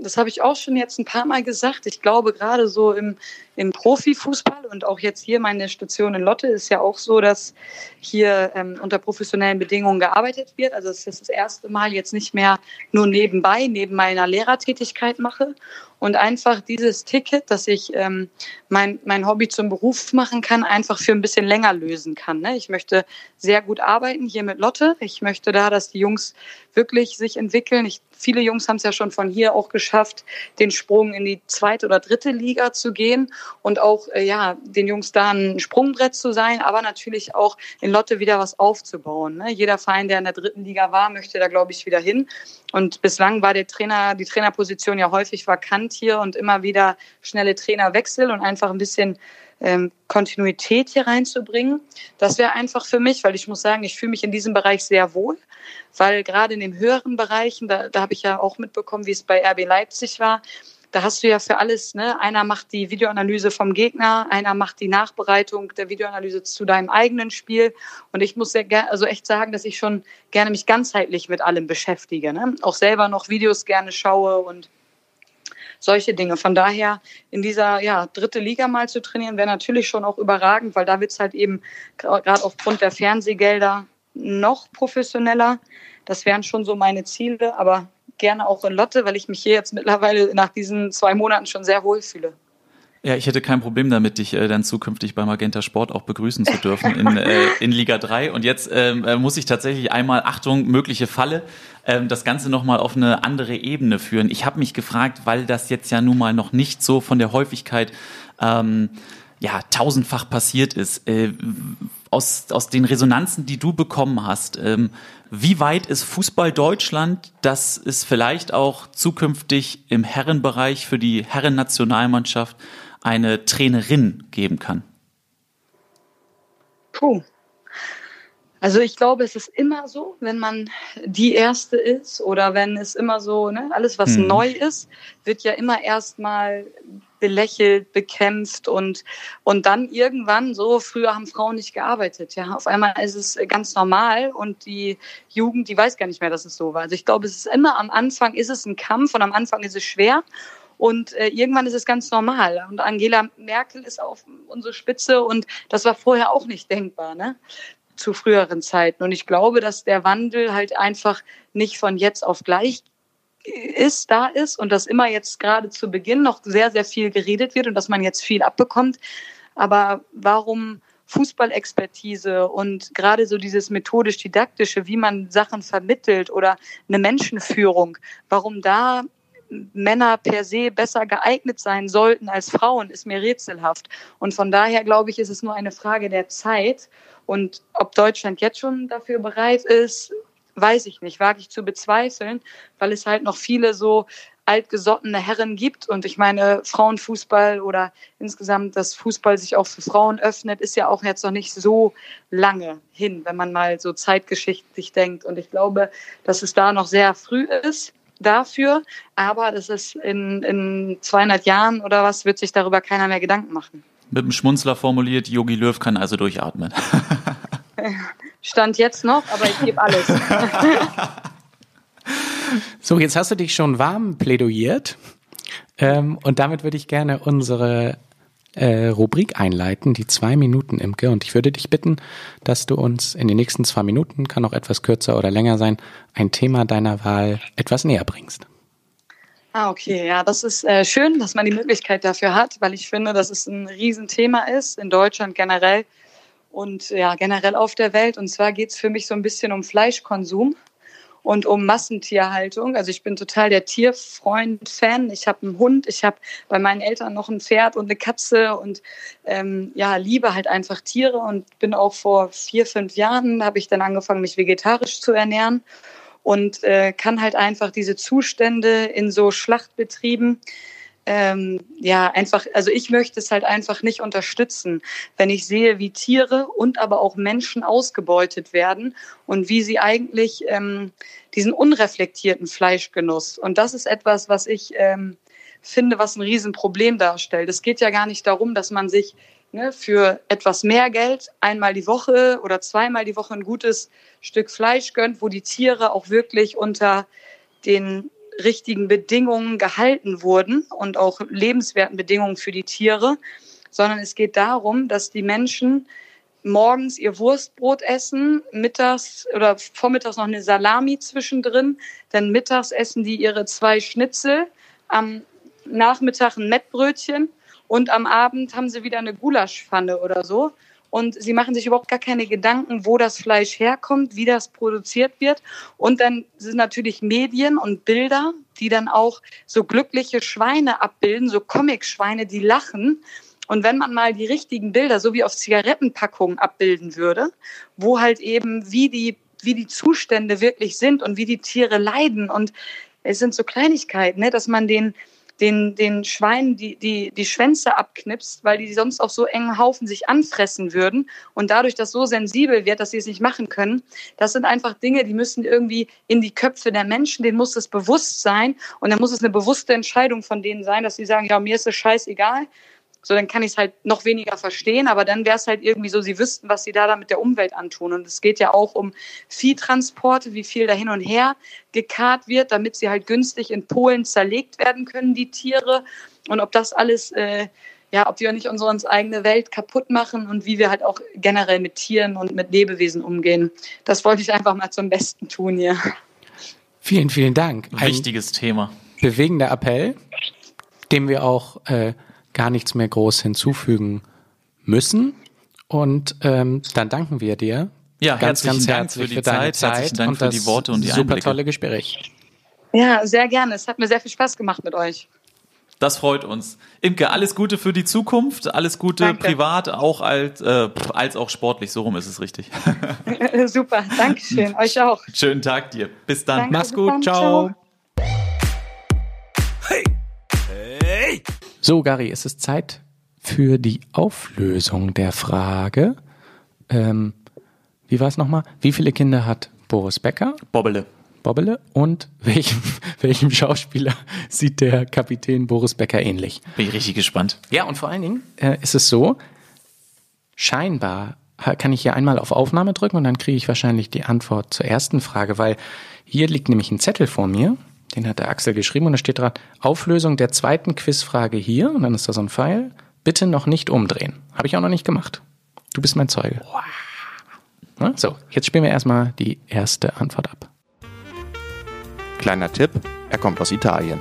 das habe ich auch schon jetzt ein paar Mal gesagt. Ich glaube, gerade so im, im Profifußball und auch jetzt hier meine Station in Lotte ist ja auch so, dass hier ähm, unter professionellen Bedingungen gearbeitet wird. Also es ist das erste Mal jetzt nicht mehr nur nebenbei, neben meiner Lehrertätigkeit mache und einfach dieses Ticket, dass ich ähm, mein, mein Hobby zum Beruf machen kann, einfach für ein bisschen länger lösen kann. Ne? Ich möchte sehr gut arbeiten hier mit Lotte. Ich möchte da, dass die Jungs wirklich sich entwickeln. Ich, viele Jungs haben es ja schon von hier auch geschafft, den Sprung in die zweite oder dritte Liga zu gehen und auch äh, ja den Jungs da ein Sprungbrett zu sein, aber natürlich auch in Lotte wieder was aufzubauen. Ne? Jeder Verein, der in der dritten Liga war, möchte da glaube ich wieder hin. Und bislang war der Trainer, die Trainerposition ja häufig vakant hier und immer wieder schnelle Trainerwechsel und einfach ein bisschen ähm, Kontinuität hier reinzubringen. Das wäre einfach für mich, weil ich muss sagen, ich fühle mich in diesem Bereich sehr wohl, weil gerade in den höheren Bereichen, da, da habe ich ja auch mitbekommen, wie es bei RB Leipzig war, da hast du ja für alles, ne? Einer macht die Videoanalyse vom Gegner, einer macht die Nachbereitung der Videoanalyse zu deinem eigenen Spiel. Und ich muss sehr also echt sagen, dass ich schon gerne mich ganzheitlich mit allem beschäftige. Ne? Auch selber noch Videos gerne schaue und solche Dinge. Von daher in dieser ja, dritte Liga mal zu trainieren, wäre natürlich schon auch überragend, weil da wird es halt eben gerade aufgrund der Fernsehgelder noch professioneller. Das wären schon so meine Ziele, aber gerne auch in Lotte, weil ich mich hier jetzt mittlerweile nach diesen zwei Monaten schon sehr wohl fühle. Ja, ich hätte kein Problem damit, dich äh, dann zukünftig bei Magenta Sport auch begrüßen zu dürfen in, äh, in Liga 3. Und jetzt ähm, äh, muss ich tatsächlich einmal, Achtung, mögliche Falle, ähm, das Ganze nochmal auf eine andere Ebene führen. Ich habe mich gefragt, weil das jetzt ja nun mal noch nicht so von der Häufigkeit ähm, ja, tausendfach passiert ist. Äh, aus, aus den Resonanzen, die du bekommen hast, ähm, wie weit ist Fußball Deutschland, dass es vielleicht auch zukünftig im Herrenbereich für die Herrennationalmannschaft eine Trainerin geben kann? Puh. Also ich glaube, es ist immer so, wenn man die Erste ist oder wenn es immer so, ne, alles was hm. neu ist, wird ja immer erstmal belächelt, bekämpft und, und dann irgendwann so, früher haben Frauen nicht gearbeitet. Ja, auf einmal ist es ganz normal und die Jugend, die weiß gar nicht mehr, dass es so war. Also ich glaube, es ist immer am Anfang ist es ein Kampf und am Anfang ist es schwer Und äh, irgendwann ist es ganz normal. Und Angela Merkel ist auf unsere Spitze und das war vorher auch nicht denkbar, ne? Zu früheren Zeiten. Und ich glaube, dass der Wandel halt einfach nicht von jetzt auf gleich ist, da ist und dass immer jetzt gerade zu Beginn noch sehr, sehr viel geredet wird und dass man jetzt viel abbekommt. Aber warum Fußballexpertise und gerade so dieses methodisch-didaktische, wie man Sachen vermittelt oder eine Menschenführung, warum da Männer per se besser geeignet sein sollten als Frauen, ist mir rätselhaft. Und von daher glaube ich, ist es nur eine Frage der Zeit. Und ob Deutschland jetzt schon dafür bereit ist, weiß ich nicht, wage ich zu bezweifeln, weil es halt noch viele so altgesottene Herren gibt. Und ich meine, Frauenfußball oder insgesamt, dass Fußball sich auch für Frauen öffnet, ist ja auch jetzt noch nicht so lange hin, wenn man mal so zeitgeschichtlich denkt. Und ich glaube, dass es da noch sehr früh ist dafür, aber das ist in, in 200 Jahren oder was, wird sich darüber keiner mehr Gedanken machen. Mit dem Schmunzler formuliert, Yogi Löw kann also durchatmen. Stand jetzt noch, aber ich gebe alles. So, jetzt hast du dich schon warm plädoyiert. Ähm, und damit würde ich gerne unsere äh, Rubrik einleiten, die zwei Minuten Imke. Und ich würde dich bitten, dass du uns in den nächsten zwei Minuten, kann auch etwas kürzer oder länger sein, ein Thema deiner Wahl etwas näher bringst. Ah, okay, ja, das ist äh, schön, dass man die Möglichkeit dafür hat, weil ich finde, dass es ein Riesenthema ist, in Deutschland generell und ja, generell auf der Welt. Und zwar geht es für mich so ein bisschen um Fleischkonsum und um Massentierhaltung. Also ich bin total der Tierfreund-Fan. Ich habe einen Hund, ich habe bei meinen Eltern noch ein Pferd und eine Katze und ähm, ja, liebe halt einfach Tiere und bin auch vor vier, fünf Jahren, habe ich dann angefangen, mich vegetarisch zu ernähren und äh, kann halt einfach diese Zustände in so Schlachtbetrieben ähm, ja, einfach, also ich möchte es halt einfach nicht unterstützen, wenn ich sehe, wie Tiere und aber auch Menschen ausgebeutet werden und wie sie eigentlich ähm, diesen unreflektierten Fleischgenuss. Und das ist etwas, was ich ähm, finde, was ein Riesenproblem darstellt. Es geht ja gar nicht darum, dass man sich ne, für etwas mehr Geld einmal die Woche oder zweimal die Woche ein gutes Stück Fleisch gönnt, wo die Tiere auch wirklich unter den richtigen Bedingungen gehalten wurden und auch lebenswerten Bedingungen für die Tiere, sondern es geht darum, dass die Menschen morgens ihr Wurstbrot essen, mittags oder vormittags noch eine Salami zwischendrin, dann mittags essen die ihre zwei Schnitzel, am Nachmittag ein Mettbrötchen und am Abend haben sie wieder eine Gulaschpfanne oder so und sie machen sich überhaupt gar keine Gedanken, wo das Fleisch herkommt, wie das produziert wird. Und dann sind natürlich Medien und Bilder, die dann auch so glückliche Schweine abbilden, so Comic-Schweine, die lachen. Und wenn man mal die richtigen Bilder, so wie auf Zigarettenpackungen abbilden würde, wo halt eben wie die, wie die Zustände wirklich sind und wie die Tiere leiden und es sind so Kleinigkeiten, ne, dass man den, den, den Schweinen die, die, die Schwänze abknipst, weil die sonst auf so engen Haufen sich anfressen würden und dadurch das so sensibel wird, dass sie es nicht machen können. Das sind einfach Dinge, die müssen irgendwie in die Köpfe der Menschen, denen muss es bewusst sein und dann muss es eine bewusste Entscheidung von denen sein, dass sie sagen, ja, mir ist es scheißegal, so, dann kann ich es halt noch weniger verstehen, aber dann wäre es halt irgendwie so, sie wüssten, was sie da dann mit der Umwelt antun. Und es geht ja auch um Viehtransporte, wie viel da hin und her gekarrt wird, damit sie halt günstig in Polen zerlegt werden können, die Tiere. Und ob das alles, äh, ja, ob wir nicht unsere eigene Welt kaputt machen und wie wir halt auch generell mit Tieren und mit Lebewesen umgehen. Das wollte ich einfach mal zum Besten tun hier. Vielen, vielen Dank. Ein Wichtiges Thema. Bewegender Appell, dem wir auch äh, gar nichts mehr groß hinzufügen müssen. Und ähm, dann danken wir dir. Ja, ganz, ganz Dank herzlich für, die für deine Zeit, Zeit herzlichen Dank und für das die Worte und die super Einblicke. tolle Gespräch. Ja, sehr gerne. Es hat mir sehr viel Spaß gemacht mit euch. Das freut uns. Imke, alles Gute für die Zukunft, alles Gute Danke. privat, auch als, äh, als auch sportlich, so rum ist es richtig. Super, Dankeschön. Euch auch. Schönen Tag dir. Bis dann. Danke. Mach's gut, dann. ciao. Ciao. Hey! Hey! So, Gary, es ist Zeit für die Auflösung der Frage. Ähm, wie war es nochmal? Wie viele Kinder hat Boris Becker, Bobbele. Bobbele, und welchem, welchem Schauspieler sieht der Kapitän Boris Becker ähnlich? Bin ich richtig gespannt. Ja, und vor allen Dingen äh, ist es so, scheinbar kann ich hier einmal auf Aufnahme drücken und dann kriege ich wahrscheinlich die Antwort zur ersten Frage, weil hier liegt nämlich ein Zettel vor mir, Den hat der Axel geschrieben und da steht dran, Auflösung der zweiten Quizfrage hier, und dann ist da so ein Pfeil. Bitte noch nicht umdrehen. Habe ich auch noch nicht gemacht. Du bist mein Zeuge. Na, so, jetzt spielen wir erstmal die erste Antwort ab. Kleiner Tipp, er kommt aus Italien.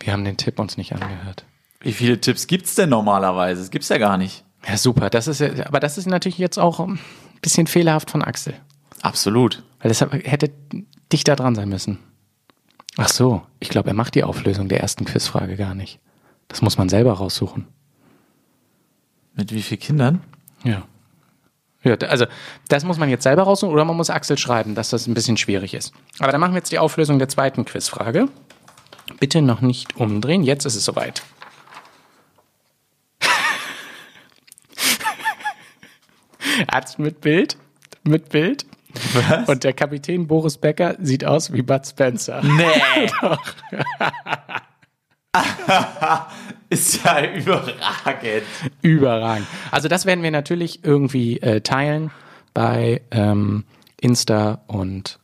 Wir haben den Tipp uns nicht angehört. Wie viele Tipps gibt's denn normalerweise? Das gibt's ja gar nicht. Ja, super. Das ist, ja- aber das ist natürlich jetzt auch ein bisschen fehlerhaft von Axel. Absolut. Weil deshalb hätte dichter dran sein müssen. Ach so, ich glaube, er macht die Auflösung der ersten Quizfrage gar nicht. Das muss man selber raussuchen. Mit wie vielen Kindern? Ja. Ja, also das muss man jetzt selber raussuchen oder man muss Axel schreiben, dass das ein bisschen schwierig ist. Aber dann machen wir jetzt die Auflösung der zweiten Quizfrage. Bitte noch nicht umdrehen, jetzt ist es soweit. Arzt mit Bild, mit Bild. Was? Und der Kapitän Boris Becker sieht aus wie Bud Spencer. Nee. Ist ja überragend. Überragend. Also das werden wir natürlich irgendwie äh, teilen bei ähm, Insta und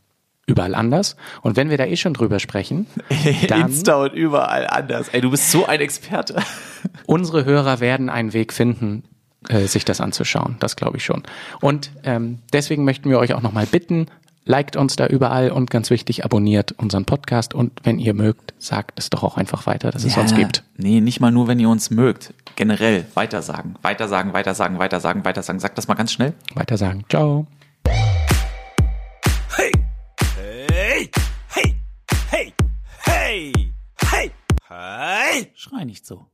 überall anders. Und wenn wir da eh schon drüber sprechen, dann Insta und überall anders. Ey, du bist so ein Experte. unsere Hörer werden einen Weg finden, äh, sich das anzuschauen. Das glaube ich schon. Und ähm, deswegen möchten wir euch auch nochmal bitten, liked uns da überall und ganz wichtig, abonniert unseren Podcast und wenn ihr mögt, sagt es doch auch einfach weiter, dass es uns gibt. Nee, nicht mal nur, wenn ihr uns mögt. Generell weitersagen, weitersagen, weitersagen, weitersagen, weitersagen. Sag das mal ganz schnell. Weiter sagen. Ciao. Hey! Hey! Hey! Hey! Hey! Hey! Hey! Schrei nicht so.